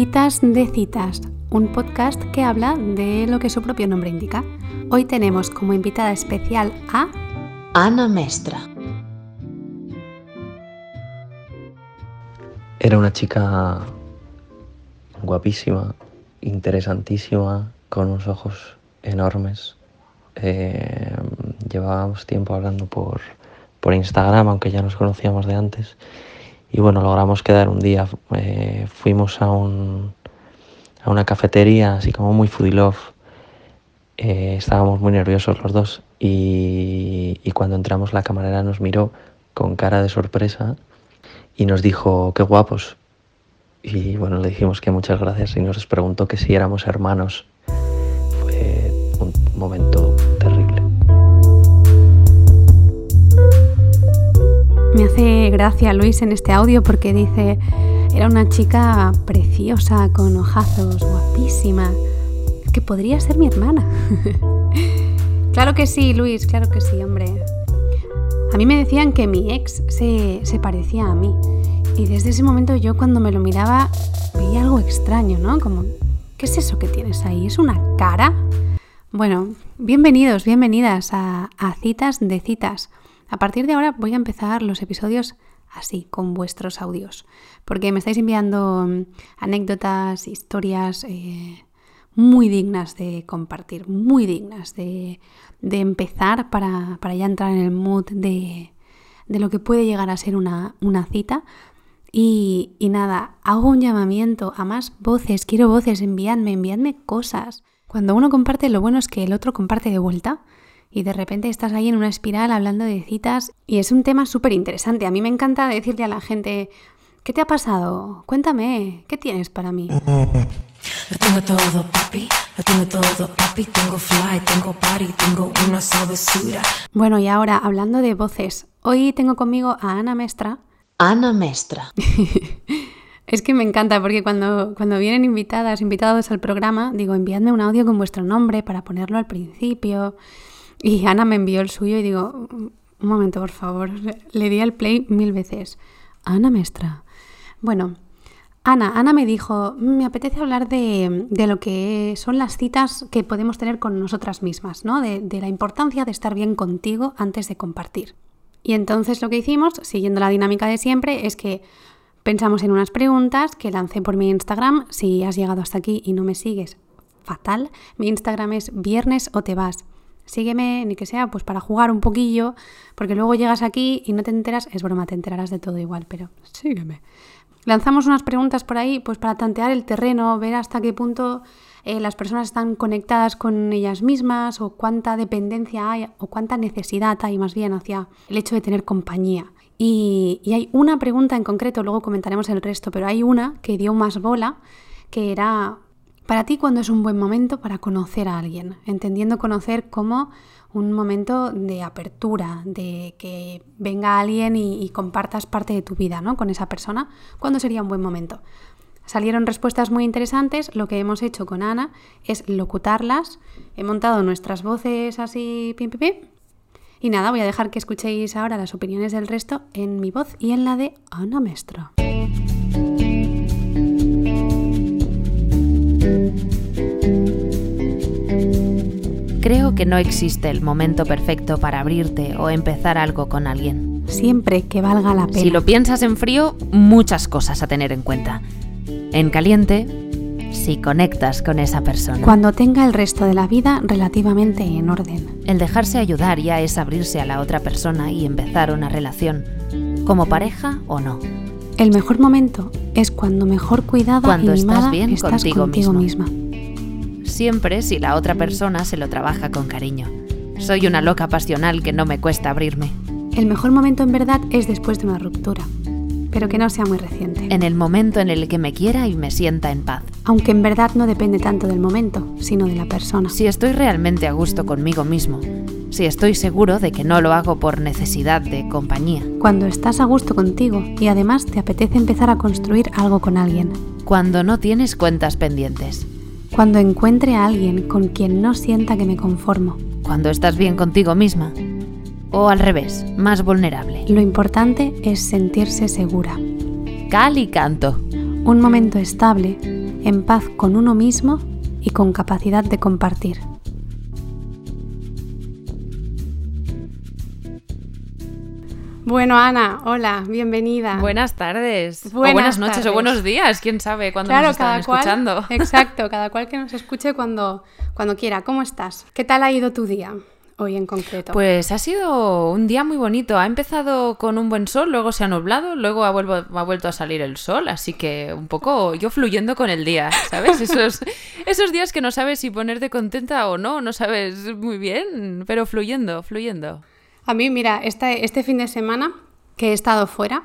Citas de Citas, un podcast que habla de lo que su propio nombre indica. Hoy tenemos como invitada especial a Ana Mestra. Era una chica guapísima, interesantísima, con unos ojos enormes. Eh, llevábamos tiempo hablando por, por Instagram, aunque ya nos conocíamos de antes. Y bueno, logramos quedar un día. Eh, fuimos a, un, a una cafetería, así como muy foodie love. Eh, estábamos muy nerviosos los dos. Y, y cuando entramos, la camarera nos miró con cara de sorpresa y nos dijo, qué guapos. Y bueno, le dijimos que muchas gracias y nos preguntó que si éramos hermanos. Fue un momento Me hace gracia Luis en este audio porque dice, era una chica preciosa, con ojazos, guapísima, que podría ser mi hermana. claro que sí, Luis, claro que sí, hombre. A mí me decían que mi ex se, se parecía a mí. Y desde ese momento yo cuando me lo miraba veía algo extraño, ¿no? Como, ¿qué es eso que tienes ahí? ¿Es una cara? Bueno, bienvenidos, bienvenidas a, a Citas de Citas. A partir de ahora voy a empezar los episodios así, con vuestros audios, porque me estáis enviando mm, anécdotas, historias eh, muy dignas de compartir, muy dignas de, empezar para, ya entrar en el mood de, de, lo que puede llegar a ser una, una cita. Y, y, nada, hago un llamamiento a más voces, quiero voces, enviadme, enviadme cosas. Cuando uno comparte, lo bueno es que el otro comparte de vuelta y de repente estás ahí en una espiral hablando de citas y es un tema súper interesante. A mí me encanta decirle a la gente, ¿qué te ha pasado? Cuéntame, ¿qué tienes para mí? Lo tengo todo, papi, lo tengo todo, papi, tengo fly, tengo party, tengo una sabrosura. Bueno, y ahora, hablando de voces, hoy tengo conmigo a Ana Mestra. Ana Mestra. Es que me encanta porque cuando, cuando vienen invitadas, invitados al programa, digo, enviadme un audio con vuestro nombre para ponerlo al principio. Y Ana me envió el suyo y digo, un momento, por favor, le di al play mil veces. Ana Mestra. Bueno, Ana, Ana me dijo, me apetece hablar de, de, lo que son las citas que podemos tener con nosotras mismas, ¿no? De, de la importancia de estar bien contigo antes de compartir. Y entonces lo que hicimos, siguiendo la dinámica de siempre, es que pensamos en unas preguntas que lancé por mi Instagram. Si has llegado hasta aquí y no me sigues, fatal. Mi Instagram es viernes o te vas sígueme, ni que sea, pues para jugar un poquillo, porque luego llegas aquí y no te enteras, es broma, te enterarás de todo igual, pero sígueme. Lanzamos unas preguntas por ahí, pues para tantear el terreno, ver hasta qué punto eh, las personas están conectadas con ellas mismas o cuánta dependencia hay o cuánta necesidad hay más bien hacia el hecho de tener compañía. Y, y hay una pregunta en concreto, luego comentaremos el resto, pero hay una que dio más bola, que era para ti, ¿cuándo es un buen momento para conocer a alguien? Entendiendo conocer como un momento de apertura, de que venga alguien y, compartas parte de tu vida ¿no? con esa persona. ¿Cuándo sería un buen momento? Salieron respuestas muy interesantes. Lo que hemos hecho con Ana es locutarlas. He montado nuestras voces así, pim, pim, pim. Y nada, voy a dejar que escuchéis ahora las opiniones del resto en mi voz y en la de Ana Mestra. Creo que no existe el momento perfecto para abrirte o empezar algo con alguien. Siempre que valga la pena. Si lo piensas en frío, muchas cosas a tener en cuenta. En caliente, si conectas con esa persona. Cuando tenga el resto de la vida relativamente en orden. El dejarse ayudar ya es abrirse a la otra persona y empezar una relación, como pareja o no. El mejor momento es cuando mejor cuidada cuando y mimada estás bien estás contigo, contigo mismo. misma. Siempre si la otra persona se lo trabaja con cariño. Soy una loca pasional que no me cuesta abrirme. El mejor momento en verdad es después de una ruptura, pero que no sea muy reciente. En el momento en el que me quiera y me sienta en paz. Aunque en verdad no depende tanto del momento, sino de la persona. Si estoy realmente a gusto conmigo mismo. Si estoy seguro de que no lo hago por necesidad de compañía. Cuando estás a gusto contigo y además te apetece empezar a construir algo con alguien. Cuando no tienes cuentas pendientes. Cuando encuentre a alguien con quien no sienta que me conformo. Cuando estás bien contigo misma. O al revés, más vulnerable. Lo importante es sentirse segura. Cal y canto. Un momento estable en paz con uno mismo y con capacidad de compartir. Bueno, Ana, hola, bienvenida. Buenas tardes. o buenas noches o buenos días, quién sabe cuándo nos están escuchando. exacto, cada cual que nos escuche cuando, cuando quiera. ¿Cómo estás? ¿Qué tal ha ido tu día? hoy en concreto? Pues ha sido un día muy bonito. Ha empezado con un buen sol, luego se ha nublado, luego ha, ha vuelto a salir el sol, así que un poco yo fluyendo con el día, ¿sabes? Esos, esos días que no sabes si ponerte contenta o no, no sabes muy bien, pero fluyendo, fluyendo. A mí, mira, este, este fin de semana que he estado fuera,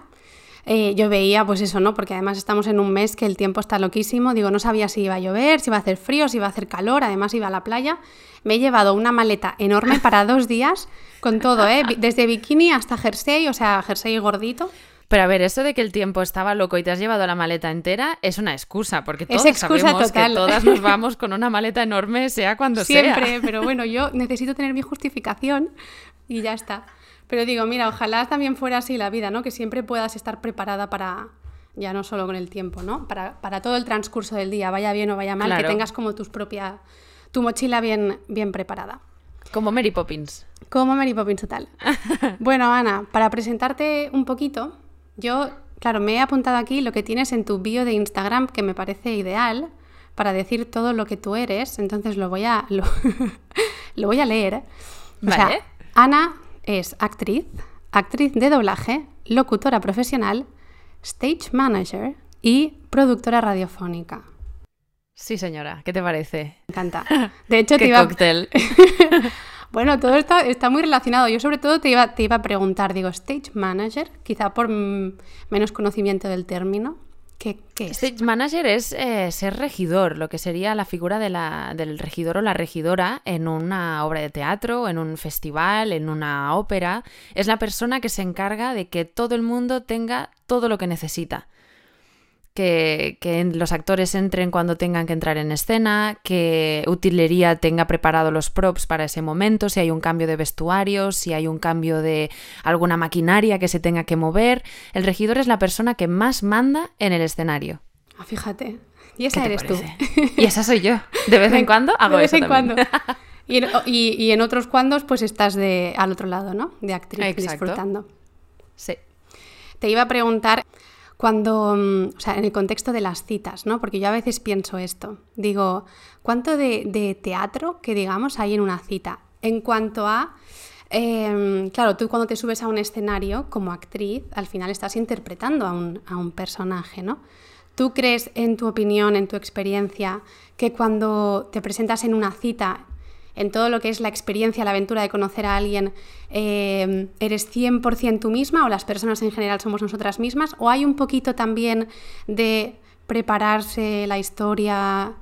eh, yo veía, pues eso, ¿no? Porque además estamos en un mes que el tiempo está loquísimo. Digo, no sabía si iba a llover, si iba a hacer frío, si iba a hacer calor, además iba a la playa. Me he llevado una maleta enorme para dos días, con todo, ¿eh? Desde bikini hasta jersey, o sea, jersey gordito. Pero a ver, eso de que el tiempo estaba loco y te has llevado la maleta entera es una excusa, porque todos sabemos que todas nos vamos con una maleta enorme, sea cuando sea. Siempre, pero bueno, yo necesito tener mi justificación y ya está. Pero digo, mira, ojalá también fuera así la vida, ¿no? Que siempre puedas estar preparada para, ya no solo con el tiempo, ¿no? Para, para todo el transcurso del día, vaya bien o vaya mal, que tengas como tus propia, tu mochila bien, bien preparada. Como Mary Poppins. Como Mary Poppins total. bueno, Ana, para presentarte un poquito, yo, claro, me he apuntado aquí lo que tienes en tu bio de Instagram, que me parece ideal para decir todo lo que tú eres, entonces lo voy a, lo, voy a leer. Vale. Ana es actriz, actriz de doblaje, locutora profesional, stage manager y productora radiofónica. Sí, señora, ¿qué te parece? Me encanta. De hecho, te iba... cóctel. bueno, todo esto está muy relacionado. Yo sobre todo te iba, te iba a preguntar, digo, stage manager, quizá por menos conocimiento del término. ¿Qué, Stage manager es eh, ser regidor, lo que sería la figura de la, del regidor o la regidora en una obra de teatro, en un festival, en una ópera. Es la persona que se encarga de que todo el mundo tenga todo lo que necesita que, los actores entren cuando tengan que entrar en escena, que utilería tenga preparado los props para ese momento, si hay un cambio de vestuario, si hay un cambio de alguna maquinaria que se tenga que mover. El regidor es la persona que más manda en el escenario. Ah, fíjate. Y esa eres tú. Y esa soy yo. De vez en cuando hago de vez en cuando. Y en, otros cuandos, pues estás de, al otro lado, ¿no? De actriz disfrutando. Sí. Te iba a preguntar, cuando, mm, o sea, en el contexto de las citas, ¿no? Porque yo a veces pienso esto, digo, ¿cuánto de, teatro que digamos hay en una cita? En cuanto a, em, claro, tú cuando te subes a un escenario como actriz, al final estás interpretando a un, a un personaje, ¿no? ¿Tú crees, en tu opinión, en tu experiencia, que cuando te presentas en una cita en todo lo que es la experiencia, la aventura de conocer a alguien, eh, ¿eres 100% tú misma o las personas en general somos nosotras mismas? ¿O hay un poquito también de prepararse la historia,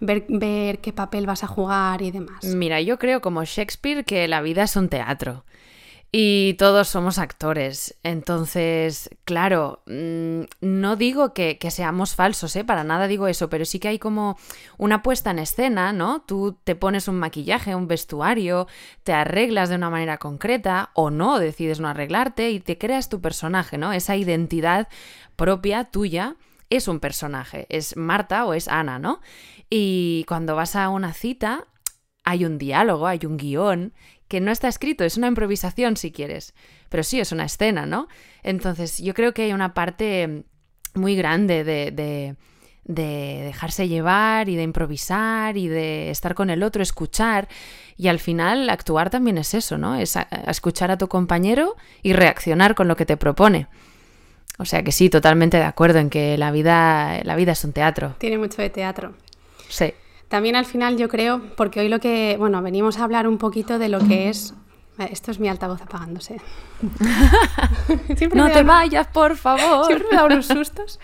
ver, ver, qué papel vas a jugar y demás. Mira, yo creo como Shakespeare que la vida es un teatro. Y todos somos actores. Entonces, claro, mm, no digo que, seamos falsos, ¿eh? Para nada digo eso, pero sí que hay como una puesta en escena, ¿no? Tú te pones un maquillaje, un vestuario, te arreglas de una manera concreta o no, decides no arreglarte y te creas tu personaje, ¿no? Esa identidad propia tuya es un personaje, es Marta o es Ana, ¿no? Y cuando vas a una cita, hay un diálogo, hay un guion que no está escrito, es una improvisación si quieres, pero sí es una escena, ¿no? Entonces yo creo que hay una parte muy grande de, de, dejarse llevar y de improvisar y de estar con el otro, escuchar y al final actuar también es eso, ¿no? Es escuchar a tu compañero y reaccionar con lo que te propone. O sea que sí, totalmente de acuerdo en que la vida, la vida es un teatro. Tiene mucho de teatro. Sí. También al final yo creo, porque hoy lo que, bueno, venimos a hablar un poquito de lo que es... Eh, esto es mi altavoz apagándose. no te vayas, por favor. Siempre me da unos sustos.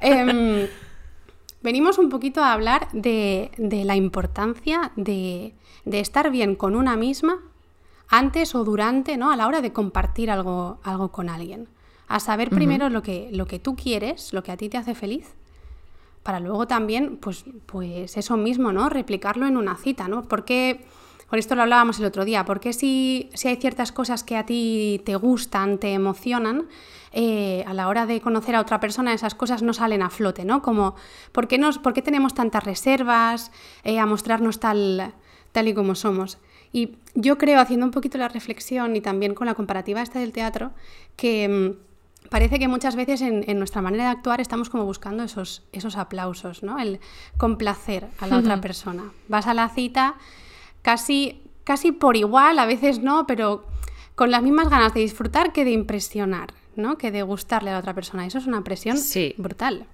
Em, venimos un poquito a hablar de, la importancia de, estar bien con una misma antes o durante, ¿no? A la hora de compartir algo, algo con alguien. A saber primero lo, que, lo que tú quieres, lo que a ti te hace feliz para luego también, pues, pues eso mismo, ¿no? Replicarlo en una cita, ¿no? Porque, por esto lo hablábamos el otro día, porque si, si hay ciertas cosas que a ti te gustan, te emocionan, eh, a la hora de conocer a otra persona esas cosas no salen a flote, ¿no? Como, ¿por qué, nos, por qué tenemos tantas reservas eh, a mostrarnos tal, tal y como somos? Y yo creo, haciendo un poquito la reflexión y también con la comparativa esta del teatro, que mm, parece que muchas veces en, nuestra manera de actuar estamos como buscando esos, esos aplausos, ¿no? El complacer a la otra persona. Vas a la cita casi, casi por igual, a veces no, pero con las mismas ganas de disfrutar que de impresionar, ¿no? Que de gustarle a la otra persona. Eso es una presión brutal.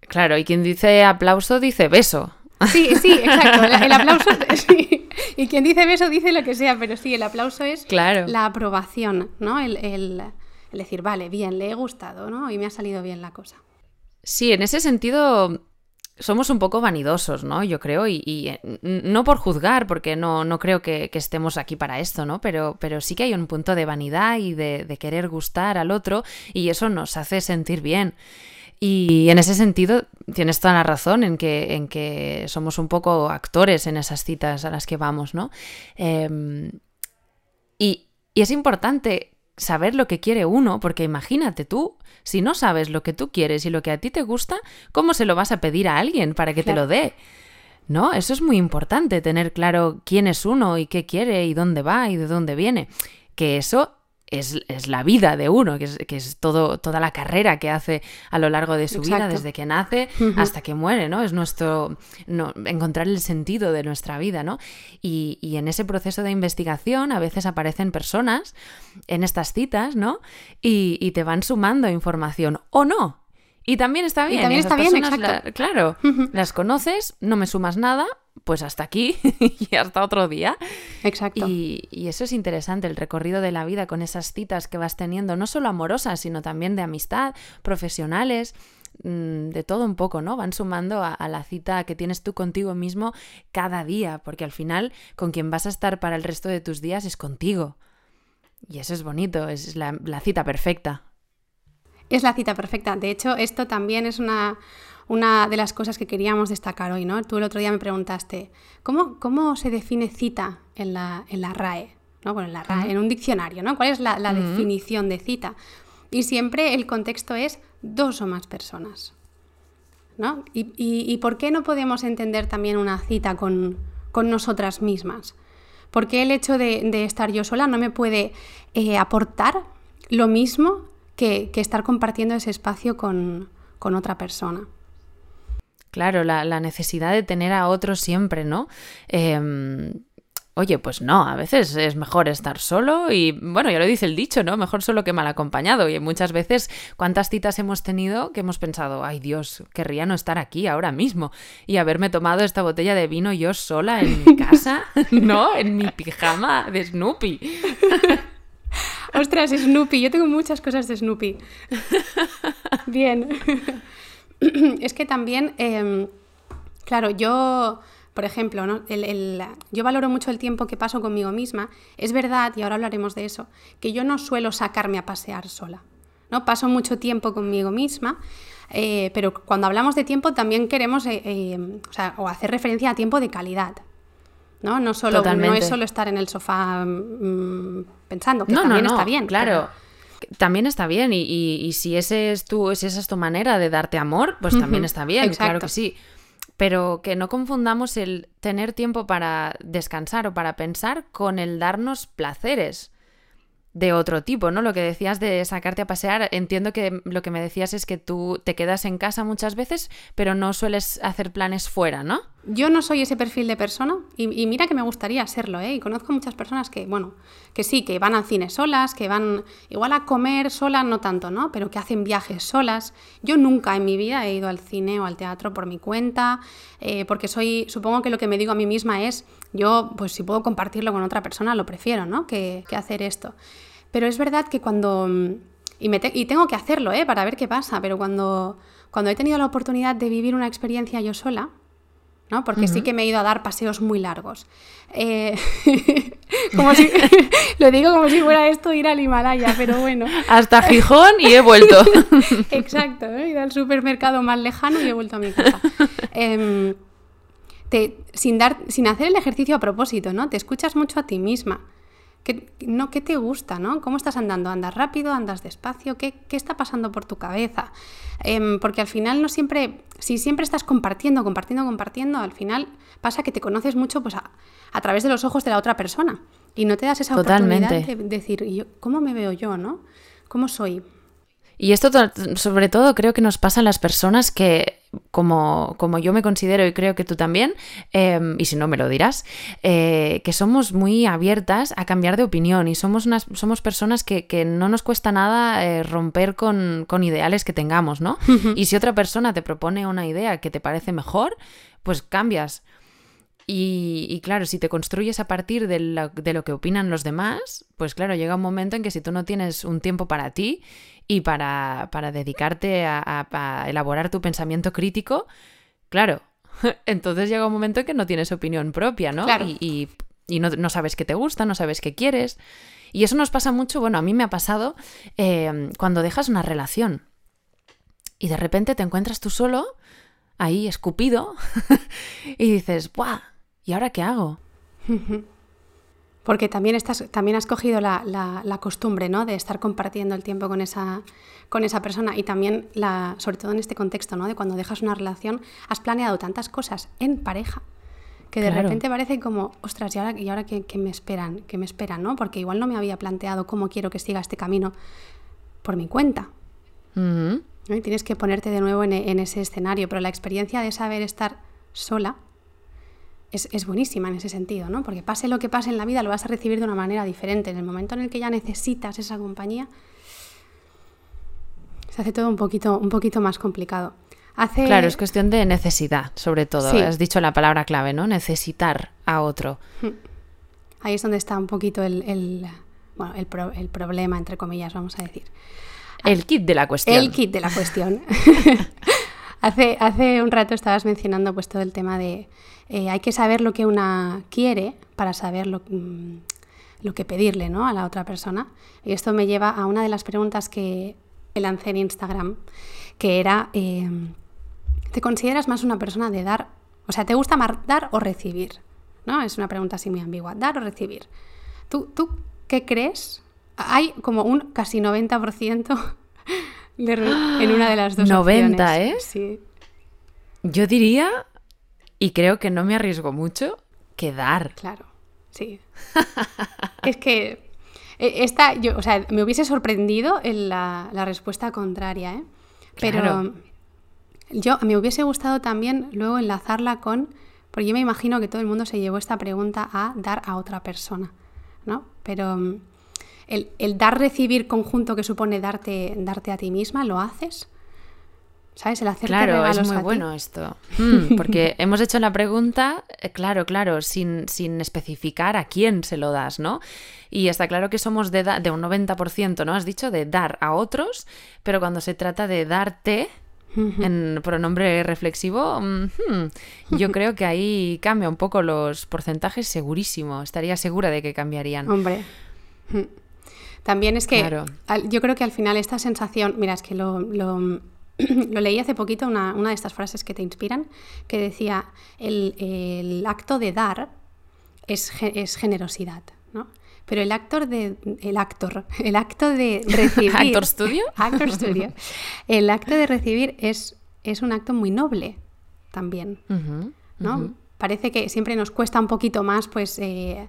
Claro, y quien dice aplauso dice beso. Sí, sí, exacto. El, aplauso, sí. Y quien dice beso dice lo que sea, pero sí, el aplauso es la aprobación, ¿no? El, decir, vale, bien, le he gustado, ¿no? Y me ha salido bien la cosa. Sí, en ese sentido somos un poco vanidosos, ¿no? Yo creo, y, eh, no por juzgar, porque no, no creo que, estemos aquí para esto, ¿no? Pero, pero sí que hay un punto de vanidad y de, querer gustar al otro, y eso nos hace sentir bien. Y en ese sentido, tienes toda la razón en que, en que somos un poco actores en esas citas a las que vamos, ¿no? Em, y, es importante saber lo que quiere uno, porque imagínate tú, si no sabes lo que tú quieres y lo que a ti te gusta, ¿cómo se lo vas a pedir a alguien para que te lo dé? ¿No? Eso es muy importante, tener claro quién es uno y qué quiere y dónde va y de dónde viene. Que eso es, la vida de uno, que es, todo, toda la carrera que hace a lo largo de su vida, desde que nace hasta que muere, ¿no? Es nuestro, encontrar el sentido de nuestra vida, ¿no? Y, en ese proceso de investigación a veces aparecen personas en estas citas, ¿no? Y, te van sumando información, o no. Y también está bien. también está bien, exacto. claro, las conoces, no me sumas nada, pues hasta aquí y hasta otro día. Exacto. Y, eso es interesante, el recorrido de la vida con esas citas que vas teniendo, no solo amorosas, sino también de amistad, profesionales, mm, de todo un poco, ¿no? Van sumando a, la cita que tienes tú contigo mismo cada día, porque al final con quien vas a estar para el resto de tus días es contigo. Y eso es bonito, es la cita perfecta. Es la cita perfecta. De hecho, esto también es una, una de las cosas que queríamos destacar hoy, ¿no? Tú el otro día me preguntaste, ¿cómo, cómo se define cita en la, en la RAE? ¿no? Bueno, en, la RAE, en un diccionario, ¿no? ¿Cuál es la, definición de cita? Y siempre el contexto es dos o más personas. ¿no? ¿Y, por qué no podemos entender también una cita con, nosotras mismas? ¿Por qué el hecho de, estar yo sola no me puede eh, aportar lo mismo que, estar compartiendo ese espacio con, con otra persona? Claro, la, necesidad de tener a otro siempre, ¿no? Em, oye, pues no, a veces es mejor estar solo y, bueno, ya lo dice el dicho, ¿no? Mejor solo que mal acompañado. Y muchas veces, ¿cuántas citas hemos tenido que hemos pensado, ay Dios, querría no estar aquí ahora mismo y haberme tomado esta botella de vino yo sola en mi casa, ¿no? En mi pijama de Snoopy. Ostras, Snoopy, yo tengo muchas cosas de Snoopy. Bien. es que también, em, claro, yo, por ejemplo, ¿no? yo valoro mucho el tiempo que paso conmigo misma. Es verdad, y ahora hablaremos de eso, que yo no suelo sacarme a pasear sola. ¿no? Paso mucho tiempo conmigo misma, eh, pero cuando hablamos de tiempo también queremos eh, em, o, hacer referencia a tiempo de calidad. ¿no? No, solo, no es solo estar en el sofá mm, pensando, que también está bien. Claro también está bien. Y, si, ese es tu, esa es tu manera de darte amor, pues también está bien, claro que sí. Pero que no confundamos el tener tiempo para descansar o para pensar con el darnos placeres de otro tipo, ¿no? Lo que decías de sacarte a pasear, entiendo que lo que me decías es que tú te quedas en casa muchas veces, pero no sueles hacer planes fuera, ¿no? Yo no soy ese perfil de persona y, mira que me gustaría serlo, ¿eh? Y conozco muchas personas que, bueno, que sí, que van al cine solas, que van igual a comer solas, no tanto, ¿no? Pero que hacen viajes solas. Yo nunca en mi vida he ido al cine o al teatro por mi cuenta, eh, porque soy, supongo que lo que me digo a mí misma es, yo, pues si puedo compartirlo con otra persona, lo prefiero, ¿no? que hacer esto. Pero es verdad que cuando... Y, me y tengo que hacerlo, ¿eh? Para ver qué pasa, pero cuando, cuando he tenido la oportunidad de vivir una experiencia yo sola, ¿no? Porque sí que me he ido a dar paseos muy largos. Eh, como si, lo digo como si fuera esto ir al Himalaya, pero bueno. Hasta Gijón y he vuelto. Exacto, he ido al supermercado más lejano y he vuelto a mi casa. Em, te, sin, dar, sin hacer el ejercicio a propósito, ¿no? Te escuchas mucho a ti misma. ¿Qué, no, ¿Qué te gusta, no? ¿Cómo estás andando? ¿Andas rápido? ¿Andas despacio? ¿Qué, qué está pasando por tu cabeza? Em, porque al final no siempre, si siempre estás compartiendo, compartiendo, compartiendo, al final pasa que te conoces mucho pues, a, a través de los ojos de la otra persona y no te das esa oportunidad de decir, ¿cómo me veo yo, no? ¿Cómo soy? Y esto sobre todo creo que nos pasa a las personas que, como, como yo me considero y creo que tú también, em, y si no me lo dirás, eh, que somos muy abiertas a cambiar de opinión y somos, unas, somos personas que, no nos cuesta nada eh, romper con, ideales que tengamos, ¿no? y si otra persona te propone una idea que te parece mejor, pues cambias. Y, claro, si te construyes a partir de lo, de lo, que opinan los demás, pues claro, llega un momento en que si tú no tienes un tiempo para ti y para, dedicarte a, elaborar tu pensamiento crítico, claro, entonces llega un momento en que no tienes opinión propia, ¿no? Y, no, sabes qué te gusta, no sabes qué quieres. Y eso nos pasa mucho, bueno, a mí me ha pasado eh, cuando dejas una relación y de repente te encuentras tú solo, ahí escupido, y dices, ¡buah! ¿Y ahora qué hago? Porque también, estás, también has cogido la, costumbre ¿no? de estar compartiendo el tiempo con esa, con esa persona y también, la, sobre todo en este contexto, ¿no? de cuando dejas una relación, has planeado tantas cosas en pareja que de repente parece como, ostras, ¿y ahora, y ahora qué, me esperan? ¿Qué me esperan? ¿no? Porque igual no me había planteado cómo quiero que siga este camino por mi cuenta. Y tienes que ponerte de nuevo en, en ese escenario, pero la experiencia de saber estar sola es, buenísima en ese sentido, ¿no? Porque pase lo que pase en la vida, lo vas a recibir de una manera diferente. En el momento en el que ya necesitas esa compañía, se hace todo un poquito, un poquito más complicado. Hace... Claro, es cuestión de necesidad, sobre todo. Has dicho la palabra clave, ¿no? Necesitar a otro. Hmm. Ahí es donde está un poquito el, el, bueno, el, el problema, entre comillas, vamos a decir. El kit de la cuestión. El kit de la cuestión. hace, hace un rato estabas mencionando pues todo el tema de eh, hay que saber lo que una quiere para saber lo, mm, que pedirle ¿no? a la otra persona. Y esto me lleva a una de las preguntas que lancé en Instagram, que era, em, ¿te consideras más una persona de dar? O sea, ¿te gusta más dar o recibir? ¿No? Es una pregunta así muy ambigua. ¿Dar o recibir? ¿Tú, tú qué crees? Hay como un casi 90% en una de las dos 90, ¿eh? Sí. Yo diría y creo que no me arriesgo mucho que dar. Claro, sí. es que e, esta, yo, o sea, me hubiese sorprendido en la, respuesta contraria, ¿eh? Pero yo me hubiese gustado también luego enlazarla con, porque yo me imagino que todo el mundo se llevó esta pregunta a dar a otra persona, ¿no? Pero mm, el, el dar-recibir conjunto que supone darte, darte a ti misma, ¿lo haces? ¿Sabes? El claro, es muy bueno esto. Mm, porque hemos hecho la pregunta, eh, claro, claro, sin, sin, especificar a quién se lo das, ¿no? Y está claro que somos de, de un 90%, ¿no? Has dicho de dar a otros, pero cuando se trata de darte, en pronombre reflexivo, yo creo que ahí cambia un poco los porcentajes, segurísimo. Estaría segura de que cambiarían. Hombre. También es que yo creo que al final esta sensación, mira, es que lo lo leí hace poquito, una, de estas frases que te inspiran, que decía, el, acto de dar es, es generosidad, ¿no? Pero el actor de el actor, el acto de recibir actor studio, actor studio, el acto de recibir es, es un acto muy noble también, ¿no? Parece que siempre nos cuesta un poquito más, pues eh,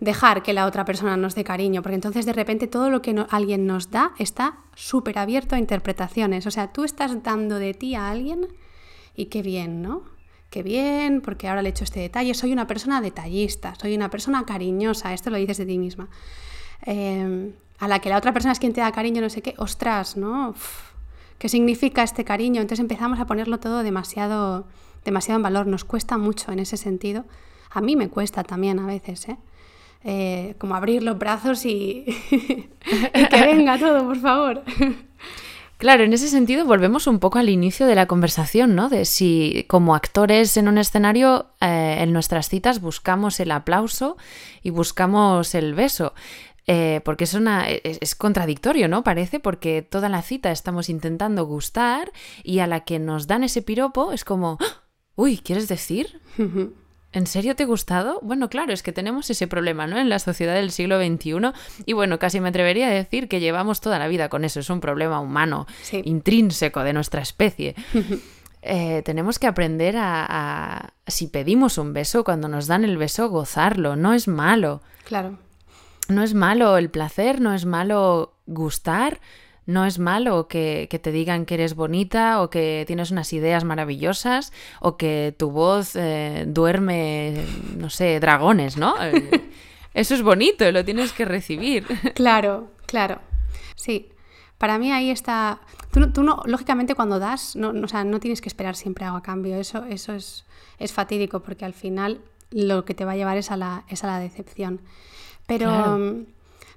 dejar que la otra persona nos dé cariño, porque entonces de repente todo lo que alguien nos da está súper abierto a interpretaciones. O sea, tú estás dando de ti a alguien y qué bien, ¿no? Qué bien, porque ahora le he hecho este detalle. Soy una persona detallista, soy una persona cariñosa, esto lo dices de ti misma. Em, a la que la otra persona es quien te da cariño, no sé qué, ostras, ¿no? ¿Qué significa este cariño? Entonces empezamos a ponerlo todo demasiado, demasiado en valor. Nos cuesta mucho en ese sentido. A mí me cuesta también a veces, ¿eh? Eh, como abrir los brazos y, que venga todo, por favor. Claro, en ese sentido volvemos un poco al inicio de la conversación, ¿no? De si como actores en un escenario, eh, en nuestras citas buscamos el aplauso y buscamos el beso. Eh, porque es, una, es, contradictorio, ¿no? Parece, porque toda la cita estamos intentando gustar y a la que nos dan ese piropo es como, ¡Ah! Uy, ¿quieres decir? ¿En serio te ha gustado? Bueno, claro, es que tenemos ese problema, ¿no? En la sociedad del siglo XXI. Y bueno, casi me atrevería a decir que llevamos toda la vida con eso. Es un problema humano, Sí. intrínseco de nuestra especie. Eh, tenemos que aprender a, a, si pedimos un beso, cuando nos dan el beso, gozarlo. No es malo. Claro. No es malo el placer, no es malo gustar, no es malo que, que te digan que eres bonita o que tienes unas ideas maravillosas o que tu voz eh, duerme, no sé, dragones, ¿no? Eh, Eso es bonito, lo tienes que recibir. Claro, claro. Sí. Para mí ahí está. Tú, no- tú no, lógicamente, cuando das, no, no- o sea, no tienes que esperar siempre algo a cambio. Eso, eso es, es fatídico, porque al final lo que te va a llevar es a la, es a la decepción. Pero, Claro.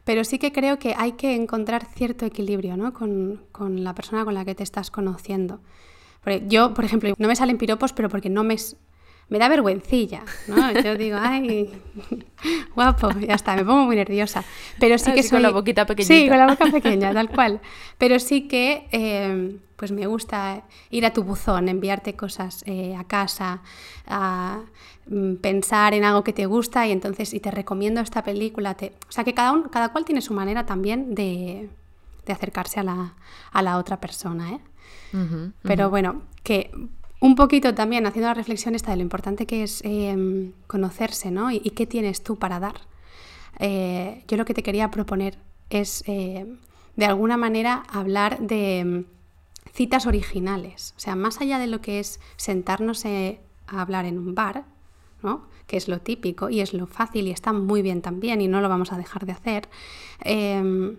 Pero sí que creo que hay que encontrar cierto equilibrio ¿no? con, con la persona con la que te estás conociendo. Porque yo, por ejemplo, no me salen piropos, pero porque no me, me da vergüencilla, ¿no? Yo digo, ay, guapo, ya está, me pongo muy nerviosa. Pero sí que Así con soy... la boquita Sí, pequeñita. con la boca pequeña, tal cual. Pero sí que, eh, pues me gusta ir a tu buzón, enviarte cosas eh, a casa, a pensar en algo que te gusta y entonces, y te recomiendo esta película. Te... O sea, que cada, un- cada cual tiene su manera también de, de acercarse a la, a la otra persona, ¿eh? Ujú. Pero bueno, que un poquito también haciendo la reflexión esta de lo importante que es eh, conocerse, ¿no? Y, y qué tienes tú para dar. Eh, yo lo que te quería proponer es, eh, de alguna manera, hablar de mm, citas originales. O sea, más allá de lo que es sentarnos eh, a hablar en un bar, ¿no? que es lo típico y es lo fácil y está muy bien también y no lo vamos a dejar de hacer. Eh,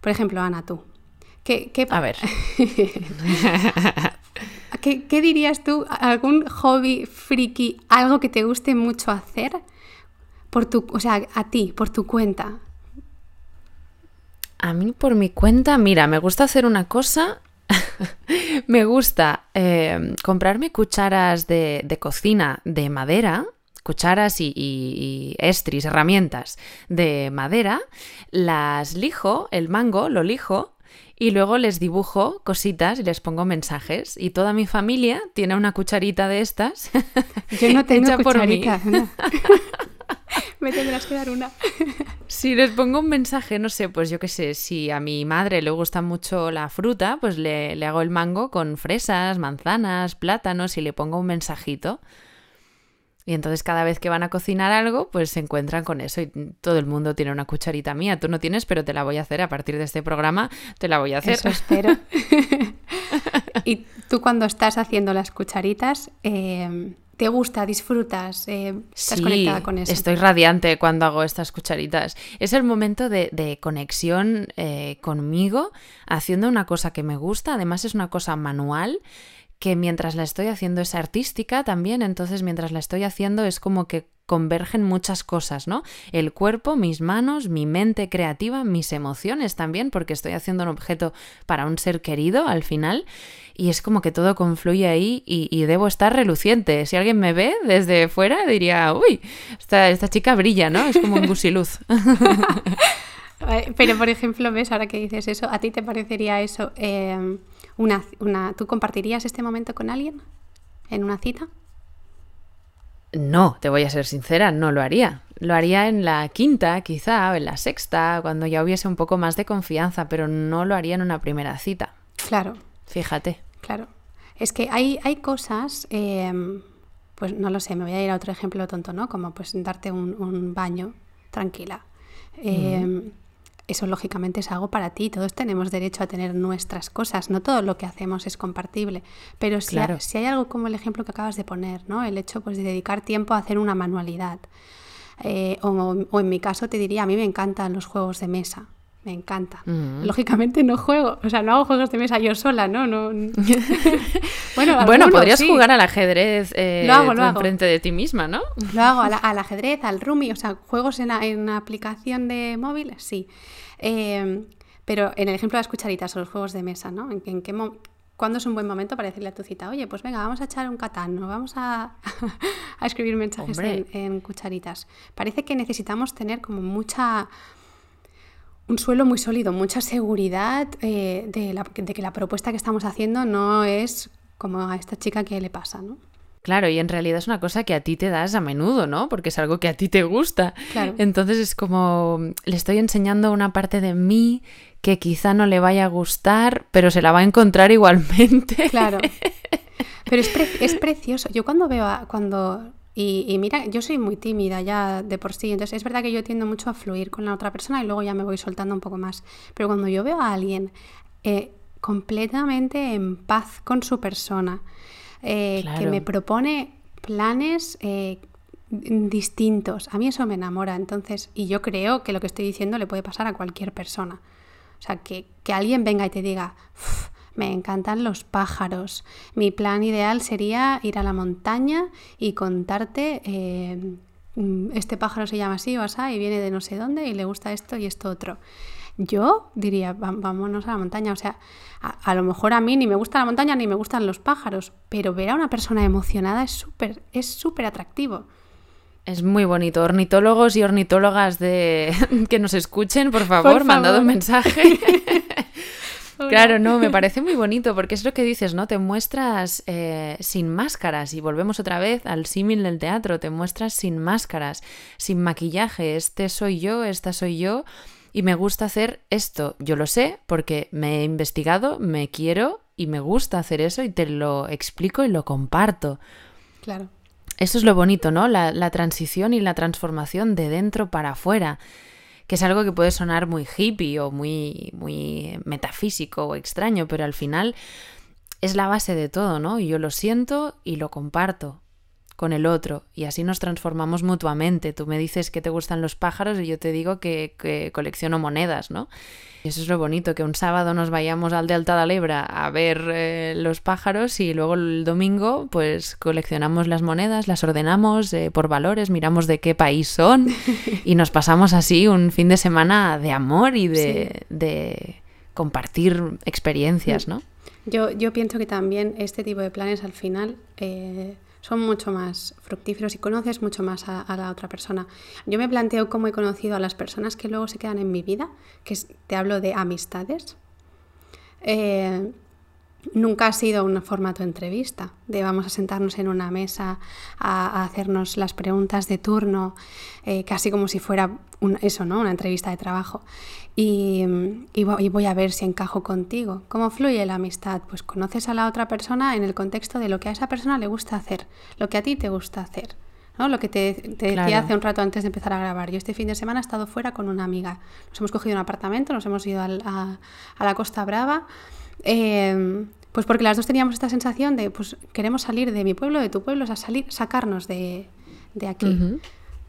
por ejemplo, Ana, tú. ¿Qué, qué A ver. ¿Qué, qué dirías tú? ¿Algún hobby friki, algo que te guste mucho hacer? Por tu, o sea, a ti, por tu cuenta. A mí por mi cuenta, mira, me gusta hacer una cosa. me gusta eh, comprarme cucharas de, de cocina de madera, cucharas y, estris, herramientas de madera, las lijo, el mango lo lijo y luego les dibujo cositas y les pongo mensajes. Y toda mi familia tiene una cucharita de estas. Yo no tengo hecha por mí. cucharita. no. Me tendrás que dar una. Si les pongo un mensaje, no sé, pues yo qué sé, si a mi madre le gusta mucho la fruta, pues le, le hago el mango con fresas, manzanas, plátanos y le pongo un mensajito. Y entonces cada vez que van a cocinar algo, pues se encuentran con eso y todo el mundo tiene una cucharita mía. Tú no tienes, pero te la voy a hacer a partir de este programa, te la voy a hacer. Eso espero. y tú cuando estás haciendo las cucharitas, eh, ¿te gusta, disfrutas, eh, estás Sí, conectada con eso? Estoy radiante cuando hago estas cucharitas. Es el momento de, de conexión eh, conmigo, haciendo una cosa que me gusta. Además, es una cosa manual que mientras la estoy haciendo es artística también. Entonces, mientras la estoy haciendo es como que convergen muchas cosas, ¿no? El cuerpo, mis manos, mi mente creativa, mis emociones también, porque estoy haciendo un objeto para un ser querido al final. Y es como que todo confluye ahí y, debo estar reluciente. Si alguien me ve desde fuera, diría, uy, esta, esta chica brilla, ¿no? Es como un gusiluz. Pero, por ejemplo, ves, ahora que dices eso, ¿a ti te parecería eso eh, una, una... ¿Tú compartirías este momento con alguien en una cita? No, te voy a ser sincera, no lo haría. Lo haría en la quinta, quizá, o en la sexta, cuando ya hubiese un poco más de confianza, pero no lo haría en una primera cita. Claro, Fíjate. claro. Es que hay, hay cosas, eh, pues no lo sé, me voy a ir a otro ejemplo tonto, ¿no? Como pues darte un, un baño tranquila. Eh, Eso lógicamente es algo para ti, todos tenemos derecho a tener nuestras cosas, no todo lo que hacemos es compartible, pero si, Claro. hay, si hay algo como el ejemplo que acabas de poner, ¿no? El hecho pues, de dedicar tiempo a hacer una manualidad. Eh, o, o en mi caso te diría, a mí me encantan los juegos de mesa, me encanta. Ujú. Lógicamente no juego, o sea, no hago juegos de mesa yo sola, ¿no? no bueno, bueno, podrías sí. jugar al ajedrez eh, Lo hago, tú lo hago. enfrente de ti misma, ¿no? Lo hago al ajedrez, al rumi, o sea, juegos en, en aplicación de móvil, sí. Eh, pero en el ejemplo de las cucharitas o los juegos de mesa, ¿no? ¿En, en qué ¿Cuándo es un buen momento para decirle a tu cita, oye, pues venga, vamos a echar un catán, ¿no? vamos a, a escribir mensajes en cucharitas? Parece que necesitamos tener como mucha un suelo muy sólido, mucha seguridad eh, de, la- de que la propuesta que estamos haciendo no es como a esta chica que le pasa, ¿no? Claro, y en realidad es una cosa que a ti te das a menudo, ¿no? Porque es algo que a ti te gusta. Claro. Entonces es como le estoy enseñando una parte de mí que quizá no le vaya a gustar, pero se la va a encontrar igualmente. Claro. Pero es, pre- es precioso. Yo cuando veo a, cuando y, y mira, yo soy muy tímida ya de por sí, entonces es verdad que yo tiendo mucho a fluir con la otra persona y luego ya me voy soltando un poco más. Pero cuando yo veo a alguien eh, completamente en paz con su persona, eh, que me propone planes eh, distintos, a mí eso me enamora. Entonces, y yo creo que lo que estoy diciendo le puede pasar a cualquier persona. O sea, que, que alguien venga y te diga, "Uf, me encantan los pájaros. Mi plan ideal sería ir a la montaña y contarte, eh, mm, este pájaro se llama así o así y viene de no sé dónde y le gusta esto y esto otro. Yo diría, "Va- vámonos a la montaña. O sea, a, a lo mejor a mí ni me gusta la montaña ni me gustan los pájaros, pero ver a una persona emocionada es súper es súper atractivo. Es muy bonito. Ornitólogos y ornitólogas de que nos escuchen, por favor, Por mandad un favor. mensaje. Claro, no, me parece muy bonito porque es lo que dices, ¿no? Te muestras eh, sin máscaras y volvemos otra vez al símil del teatro, te muestras sin máscaras, sin maquillaje, este soy yo, esta soy yo y me gusta hacer esto. Yo lo sé porque me he investigado, me quiero y me gusta hacer eso y te lo explico y lo comparto. Claro. Eso es lo bonito, ¿no? La, la transición y la transformación de dentro para afuera, que es algo que puede sonar muy hippie o muy, muy metafísico o extraño, pero al final es la base de todo, ¿no? Y yo lo siento y lo comparto con el otro y así nos transformamos mutuamente. Tú me dices que te gustan los pájaros y yo te digo que, que colecciono monedas, ¿no? Y eso es lo bonito, que un sábado nos vayamos al de Lebra a ver eh, los pájaros y luego el domingo pues coleccionamos las monedas, las ordenamos eh, por valores, miramos de qué país son y nos pasamos así un fin de semana de amor y de, de compartir experiencias, ¿no? Yo, yo pienso que también este tipo de planes al final eh, son mucho más fructíferos y conoces mucho más a, la otra persona. Yo me planteo cómo he conocido a las personas que luego se quedan en mi vida, que te hablo de amistades. Eh, nunca ha sido un formato entrevista, de vamos a sentarnos en una mesa a, a hacernos las preguntas de turno, eh, casi como si fuera un- eso, ¿no? Una entrevista de trabajo. Y, y vo- y voy a ver si encajo contigo. ¿Cómo fluye la amistad? Pues conoces a la otra persona en el contexto de lo que a esa persona le gusta hacer, lo que a ti te gusta hacer. ¿no? Lo que te, te decía Claro. hace un rato antes de empezar a grabar. Yo este fin de semana he estado fuera con una amiga. Nos hemos cogido un apartamento, nos hemos ido al- a, a la Costa Brava. Eh, pues porque las dos teníamos esta sensación de, pues queremos salir de mi pueblo, de tu pueblo, o sea, salir, sacarnos de, de aquí.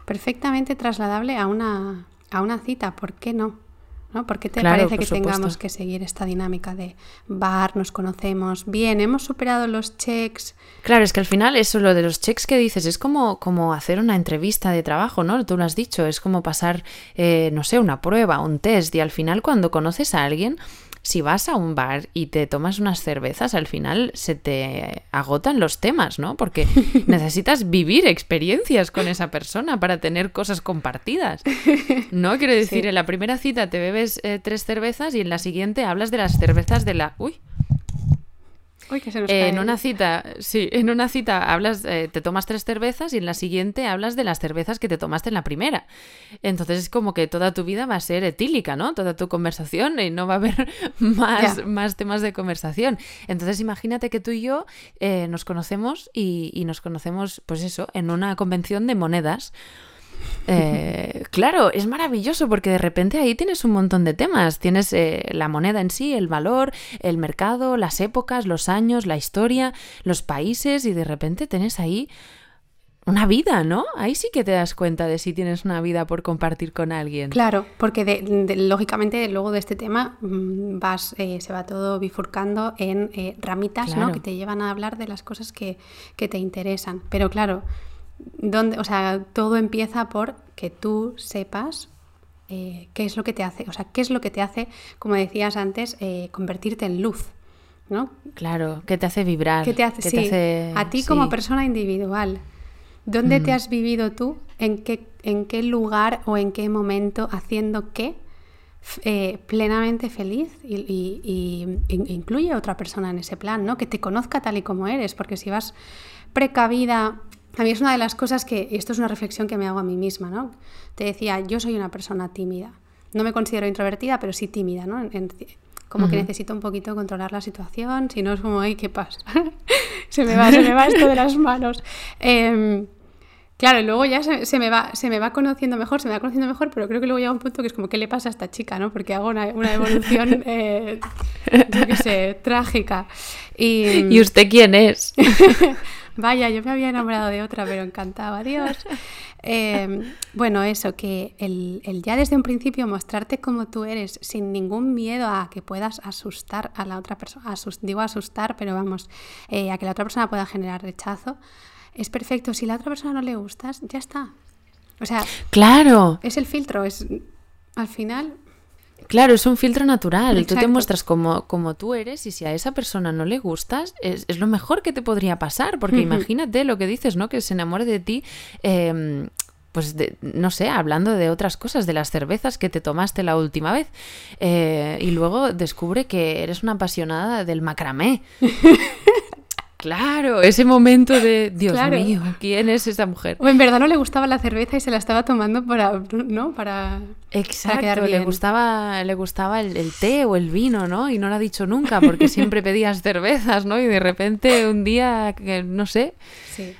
Perfectamente trasladable a una, a una cita, ¿por qué no? ¿No? ¿Por qué te Claro, parece que tengamos que seguir esta dinámica de bar, nos conocemos, bien, hemos superado los checks? Claro, es que al final eso, lo de los checks que dices, es como, como hacer una entrevista de trabajo, ¿no? Tú lo has dicho, es como pasar, eh, no sé, una prueba, un test, y al final cuando conoces a alguien, si vas a un bar y te tomas unas cervezas, al final se te agotan los temas, ¿no? Porque necesitas vivir experiencias con esa persona para tener cosas compartidas. No, quiero decir, Sí. en la primera cita te bebes eh, tres cervezas y en la siguiente hablas de las cervezas de la... Uy, Uy, que se nos eh, cae en una cita, sí, en una cita hablas, eh, te tomas tres cervezas y en la siguiente hablas de las cervezas que te tomaste en la primera. Entonces es como que toda tu vida va a ser etílica, ¿no? Toda tu conversación y no va a haber más, más temas de conversación. Entonces imagínate que tú y yo eh, nos conocemos y, y nos conocemos, pues eso, en una convención de monedas. Eh, claro, es maravilloso porque de repente ahí tienes un montón de temas. Tienes eh, la moneda en sí, el valor, el mercado, las épocas, los años, la historia, los países y de repente tienes ahí una vida, ¿no? Ahí sí que te das cuenta de si tienes una vida por compartir con alguien. Claro, porque de- de- lógicamente luego de este tema mm, vas, eh, se va todo bifurcando en eh, ramitas ¿no? Que te llevan a hablar de las cosas que, que te interesan. Pero claro, donde, o sea, todo empieza por que tú sepas eh, qué es lo que te hace, o sea, qué es lo que te hace, como decías antes, eh, convertirte en luz. ¿no? Claro, que te hace vibrar. ¿Qué te hace, que sí, hace- a ti como persona individual? ¿Dónde te Mm. has vivido tú? ¿En qué, ¿En qué lugar o en qué momento haciendo qué? eh, plenamente feliz y, y- y in- incluye a otra persona en ese plan, ¿no? Que te conozca tal y como eres, porque si vas precavida. A mí es una de las cosas que, y esto es una reflexión que me hago a mí misma, ¿no? Te decía, yo soy una persona tímida. No me considero introvertida, pero sí tímida, ¿no? En- en- como que necesito un poquito controlar la situación, si no es como, ay, ¿qué pasa? se me va, se me va esto de las manos. Em, Claro, y luego ya se, se me va, se me va conociendo mejor, se me va conociendo mejor, pero creo que luego llega un punto que es como, ¿qué le pasa a esta chica? ¿no? Porque hago una, una evolución, eh, yo qué sé, trágica. Y, ¿Y usted quién es? Vaya, yo me había enamorado de otra, pero encantaba, adiós. Eh, bueno, eso, que el, el ya desde un principio mostrarte como tú eres, sin ningún miedo a que puedas asustar a la otra persona, digo asustar, pero vamos, eh, a que la otra persona pueda generar rechazo, es perfecto. Si la otra persona no le gustas, ya está. O sea, Claro, es el filtro, es al final, claro, es un filtro natural. Tú te Exacto. muestras como, como tú eres y si a esa persona no le gustas, es, es lo mejor que te podría pasar. Porque imagínate lo que dices, ¿no? Que se enamore de ti. eh, pues de- no sé, hablando de otras cosas, de las cervezas que te tomaste la última vez. eh, y luego descubre que eres una apasionada del macramé. claro, ese momento de, Dios Claro. mío, ¿quién es esa mujer? o en verdad no le gustaba la cerveza y se la estaba tomando para, ¿no? Para... Exacto, quedar le bien. gustaba, le gustaba el, el té o el vino, ¿no? Y no lo ha dicho nunca porque siempre pedías cervezas, ¿no? Y de repente un día, que no sé, Sí.